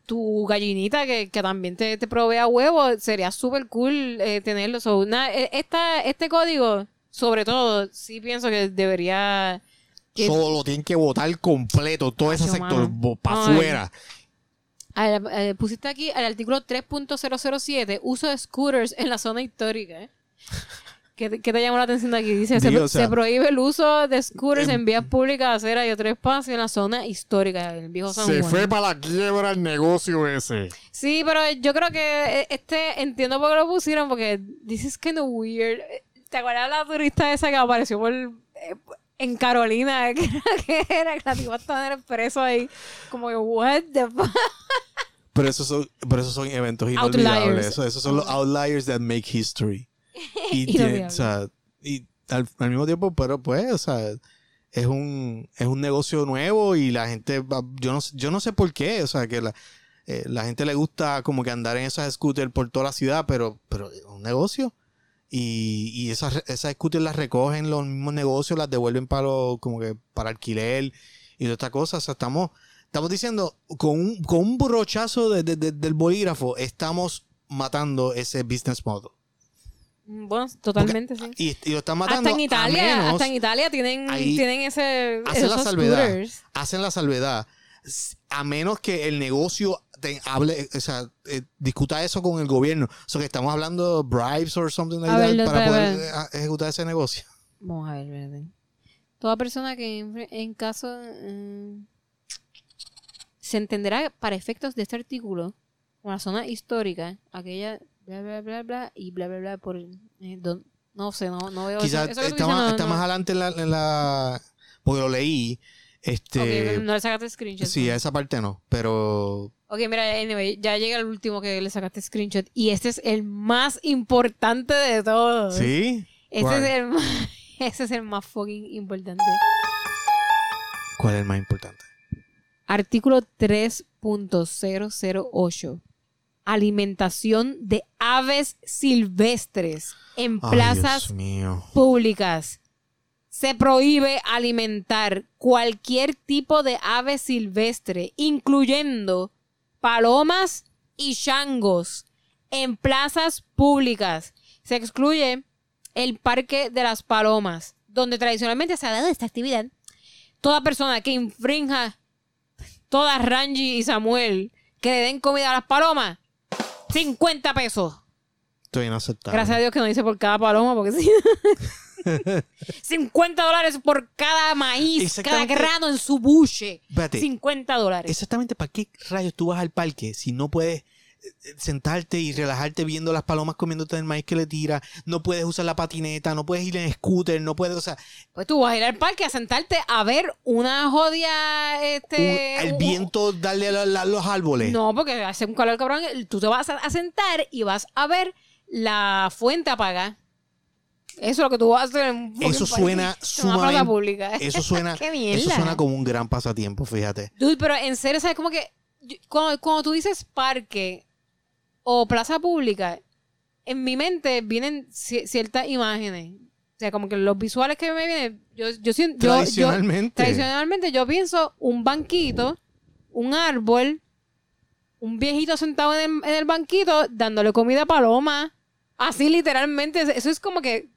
tu gallinita que, que también te, te provea huevos, sería súper cool eh, tenerlo. So, na- eh, esta, este código, sobre todo, sí pienso que debería... que- Solo tienen que votar completo, todo ese sector, para afuera. Eh, pusiste aquí el artículo 3.007, uso de scooters en la zona histórica. ¿eh? ¿Qué, te- qué te llamó la atención de aquí? Dice, se, Digo, o sea, se prohíbe el uso de scooters em- en vías públicas, aceras y otro espacio en la zona histórica, el viejo San Juan. para la quiebra el negocio ese. Sí, pero yo creo que eh, este, entiendo por qué lo pusieron, porque this is kind of weird. ¿Te acuerdas la turista esa que apareció por, eh, en Carolina? Que era, que la tipa estaba en el preso ahí. Como que, what the fuck? Pero esos son, pero esos son eventos Outliers. inolvidables. Eso- esos son los outliers that make history. Y, tiene- Inolvidable. o sea, y al, al mismo tiempo, pero pues, o sea, es un, es un negocio nuevo y la gente, va- yo no, yo no sé por qué, o sea, que la, eh, la gente le gusta como que andar en esas scooters por toda la ciudad, pero, pero es un negocio. Y, y esas, esas scooters las recogen los mismos negocios, las devuelven para lo- como que para alquiler y toda esta cosa. O sea, estamos, estamos diciendo, con un, con un brochazo de- de- de- del bolígrafo, estamos matando ese business model. Bueno, totalmente, sí. Y, y lo están matando. Hasta en Italia, menos- hasta en Italia tienen, ahí tienen ese, hacen la salvedad. scooters. hacen la salvedad. A menos que el negocio te hable, o sea, eh, discuta eso con el gobierno. O sea, que estamos hablando de bribes or something like that ver, para poder eh, ejecutar ese negocio. Vamos a ver, espérate. Toda persona que en, en caso mm, se entenderá para efectos de este artículo la zona histórica, aquella bla bla bla bla y bla bla bla por eh, don- no sé, no, no veo Quizás eso, eso está, más, no, está no. más adelante en la, en la- Porque lo leí. Este, no le sacaste screenshot. sí, a esa parte no, pero Ok, mira, anyway, ya llega el último que le sacaste screenshot. Y este es el más importante de todos. sí. ¿Cuál? es el más, ese es el más fucking importante. ¿Cuál es el más importante? Artículo 3.008. Alimentación de aves silvestres en Ay, plazas públicas. Se prohíbe alimentar cualquier tipo de ave silvestre, incluyendo palomas y changos, en plazas públicas. Se excluye el Parque de las Palomas, donde tradicionalmente se ha dado esta actividad. Toda persona que infrinja, toda Rangi y Samuel, que le den comida a las palomas, 50 pesos. Estoy inaceptable. Gracias a Dios que no dice por cada paloma, porque sí. 50 dólares por cada maíz, cada grano en su buche. Espérate. 50 dólares. Exactamente, ¿para qué rayos tú vas al parque si no puedes sentarte y relajarte viendo las palomas comiéndote el maíz que le tira? No puedes usar la patineta, no puedes ir en scooter, no puedes, o sea, Pues tú vas a ir al parque a sentarte a ver una jodia. Este, un- el un- viento darle a la- los árboles. No, porque hace un calor cabrón. Tú te vas a, a sentar y vas a ver la fuente apagada. Eso es lo que tú vas a hacer en Eso suena sumamente- pública. Eso suena, eso suena como un gran pasatiempo, fíjate. Dude, pero en serio, ¿sabes? Como que yo- cuando, cuando tú dices parque o plaza pública, en mi mente vienen ci- ciertas imágenes. O sea, como que los visuales que me vienen, yo, yo siento... yo- yo- Tradicionalmente. tradicionalmente yo pienso un banquito, un árbol, un viejito sentado en el, en el banquito dándole comida a paloma. Así literalmente. Eso es como que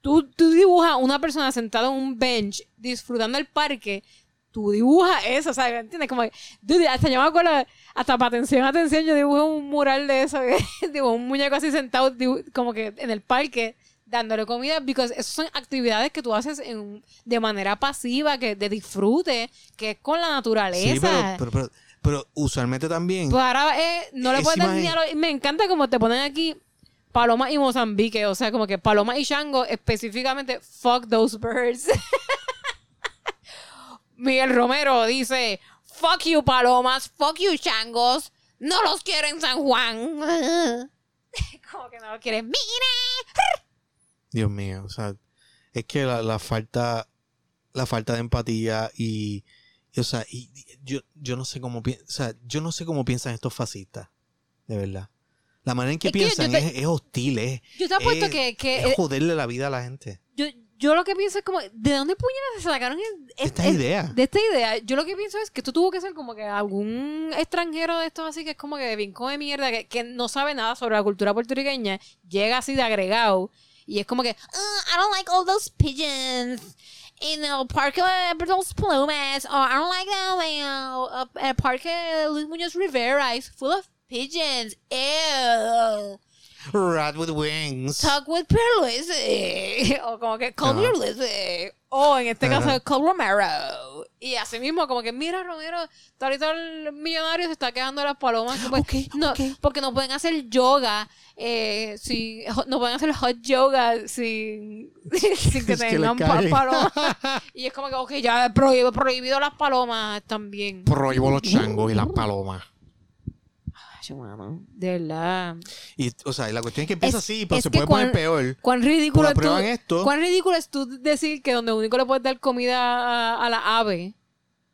tú, tú dibujas una persona sentada en un bench disfrutando el parque. Tú dibujas eso, ¿sabes? ¿Entiendes? Como que, dude, hasta yo me acuerdo, hasta para atención, atención, yo dibujé un mural de eso, digo, un muñeco así sentado como que en el parque dándole comida, porque esas son actividades que tú haces en- de manera pasiva, que de disfrute, que es con la naturaleza. Sí, pero, pero, pero, pero usualmente también. Pues ahora eh, no le puedes dar ni a los- Me encanta como te ponen aquí Paloma y Mozambique. O sea, como que Paloma y Shango específicamente fuck those birds. Miguel Romero dice fuck you palomas, fuck you changos. No los quiero en San Juan. como que no los quieres. Mire. Dios mío, o sea, es que la, la falta, la falta de empatía y, y, o sea, y, y yo, yo no sé cómo o sea, yo no sé cómo piensan estos fascistas, de verdad. La manera en que Es que yo piensan te- es, es hostil, es, Yo te apuesto es- que, que es joderle la vida a la gente. Yo, lo que pienso es como, ¿de dónde puñetas se sacaron el- Esta es- idea. De esta idea, yo lo que pienso es que esto tuvo que ser como que algún extranjero de estos así que es como que bien come mierda, que, que no sabe nada sobre la cultura puertorriqueña, llega así de agregado y es como que, "Uh, I don't like all those pigeons. In el parque de los palomas, or I don't like uh, el parque de Luis Muñoz Rivera, it's full of pigeons. Ew. Rat with wings. Talk with Pierluisi. O como que call Ajá. Pierluisi. O en este caso, Ajá. call Romero. Y así mismo, como que, mira, Romero, ahorita el millonario se está quedando las palomas. pues, no. Porque no pueden hacer yoga. Eh, si, no pueden hacer hot yoga sin, sin que tengan pa- palomas. y es como que, ok, ya he prohibido, prohibido las palomas también. Prohíbo los changos y las palomas. Mano, De verdad. Y, o sea, la cuestión es que empieza Es- así, pero se puede poner peor. ¿Cuán ridículo, Pues es tú, esto. ¿Cuán ridículo es tú decir que donde único le puedes dar comida a, a la ave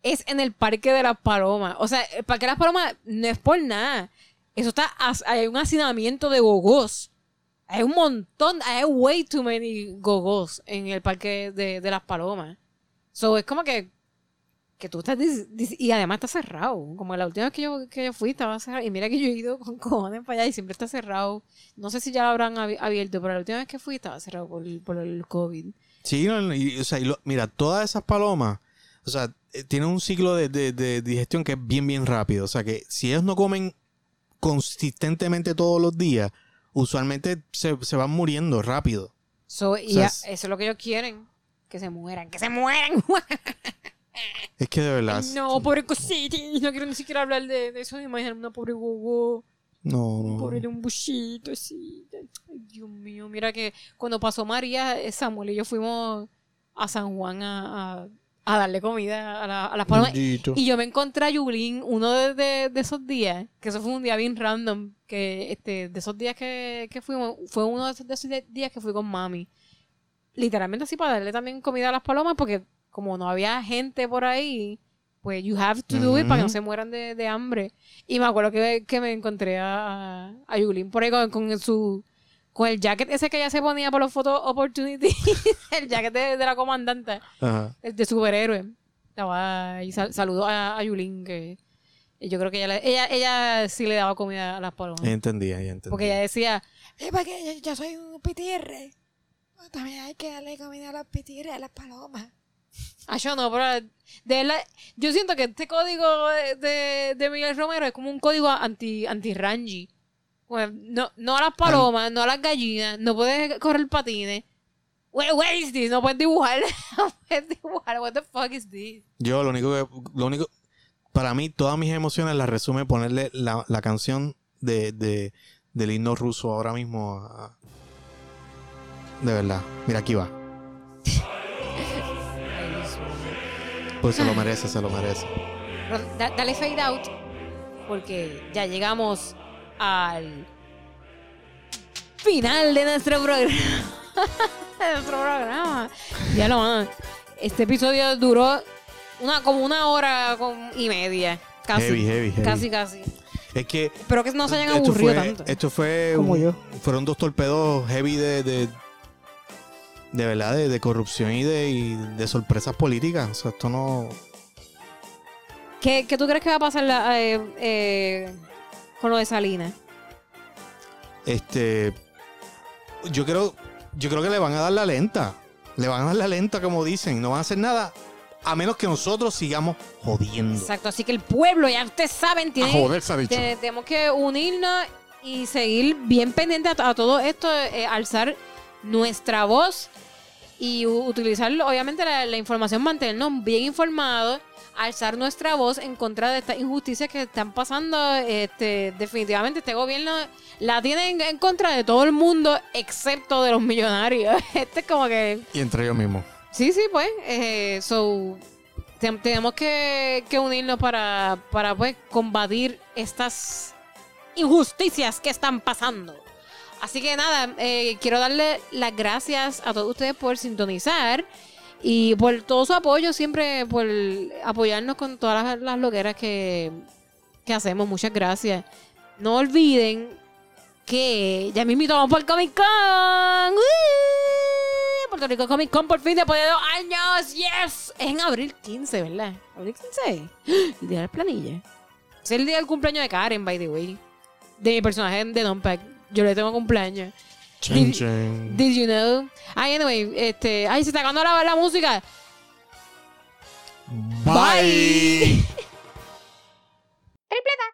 es en el Parque de las Palomas? O sea, el Parque de las Palomas no es por nada. Eso está, hay un hacinamiento de gogos. Hay un montón, hay way too many gogos en el Parque de, de las Palomas. So, es como que que tú estás y además está cerrado. Como la última vez que yo, que yo fui estaba cerrado. Y mira que yo he ido con cojones para allá y siempre está cerrado. No sé si ya lo habrán abi- abierto pero la última vez que fui estaba cerrado por, el- por el COVID. Sí, no, y, o sea, y lo- mira, todas esas palomas, o sea, eh, tienen un ciclo de, de- de digestión que es bien, bien rápido. O sea, que si ellos no comen consistentemente todos los días, usualmente se, se van muriendo rápido. so, y O sea, es- eso es lo que ellos quieren que se mueran que se mueran Es que de verdad. no pobre cosita no quiero ni siquiera hablar de, de eso imaginar una pobre gogo No, no. Pobre de un buchito así. Ay, Dios mío, mira que cuando pasó María, eh, Samuel y yo fuimos a San Juan a, a- a darle comida a, la- a las palomas. Bendito. Y yo me encontré a Yulín uno de, de- de esos días, que eso fue un día bien random, que este, de esos días que, que fuimos, fue uno de esos, de esos días que fui con mami. Literalmente así para darle también comida a las palomas, porque como no había gente por ahí, pues you have to do it para que no se mueran de, de hambre. Y me acuerdo que, que me encontré a, a Yulín por ahí con, con su con el jacket ese que ella se ponía por los photo opportunities, el jacket de, de la comandante el de superhéroe. Estaba ahí, sal- saludó a, a Yulín, que yo creo que ella, ella, ella sí le daba comida a las palomas. Entendía, ya entendí. Porque ella decía, Es porque yo, yo soy un pitirre. También hay que darle comida a los pitirres, a las palomas. Ah, yo no, pero de verdad, yo siento que este código de, de, Miguel Romero es como un código anti, anti-rangy. Pues, no, no a las palomas, no a las gallinas, no puedes correr patines. What, what is this? No puedes dibujar. no puedes dibujar. What the fuck is this? Yo lo único que, lo único, para mí todas mis emociones las resume ponerle la, la canción de, de, del himno ruso ahora mismo. a- de verdad. Mira, aquí va. Pues se lo merece, se lo merece. Pero da- dale fade out porque ya llegamos al final de nuestro programa. de nuestro programa. Ya lo van. Este episodio duró una como una hora con- y media. Casi. Heavy, heavy, heavy. Casi, casi. Es que Espero que no se hayan aburrido fue, tanto. esto fue Como un- yo. fueron dos torpedos heavy de, de, de verdad, de, de corrupción y de, y de sorpresas políticas. O sea, esto no. ¿Qué, qué tú crees que va a pasar la- eh, eh, con lo de Salinas? Este. Yo creo. Yo creo que le van a dar la lenta. Le van a dar la lenta, como dicen. No van a hacer nada. A menos que nosotros sigamos jodiendo. Exacto, así que el pueblo, ya ustedes saben, A tiene, joder, se ha dicho. Te- tenemos que unirnos y seguir bien pendiente a, a todo esto, eh, alzar nuestra voz y utilizar, obviamente, la, la información, mantenernos bien informados, alzar nuestra voz en contra de estas injusticias que están pasando. Este, definitivamente, este gobierno la tiene en, en contra de todo el mundo, excepto de los millonarios. Este es como que Y entre ellos mismos. Sí, sí, pues. Eh, so, te- tenemos que, que unirnos para, para pues, combatir estas injusticias que están pasando. Así que nada, eh, quiero darle las gracias a todos ustedes por sintonizar y por todo su apoyo, siempre por apoyarnos con todas las, las loqueras que, que hacemos. Muchas gracias. No olviden que ya mismito vamos por Comic Con. ¡Woo! Puerto Rico Comic Con por fin después de dos años. ¡Yes! Es en abril 15, ¿verdad? ¿Abril 15? El día de la planilla. Es el día del cumpleaños de Karen, by the way. De mi personaje de Don Pack. Yo le tengo cumpleaños. Ching, did, did, you know? Ay, anyway, este. Ay, se está acabando la, la música. Bye. Bye. Tripleta.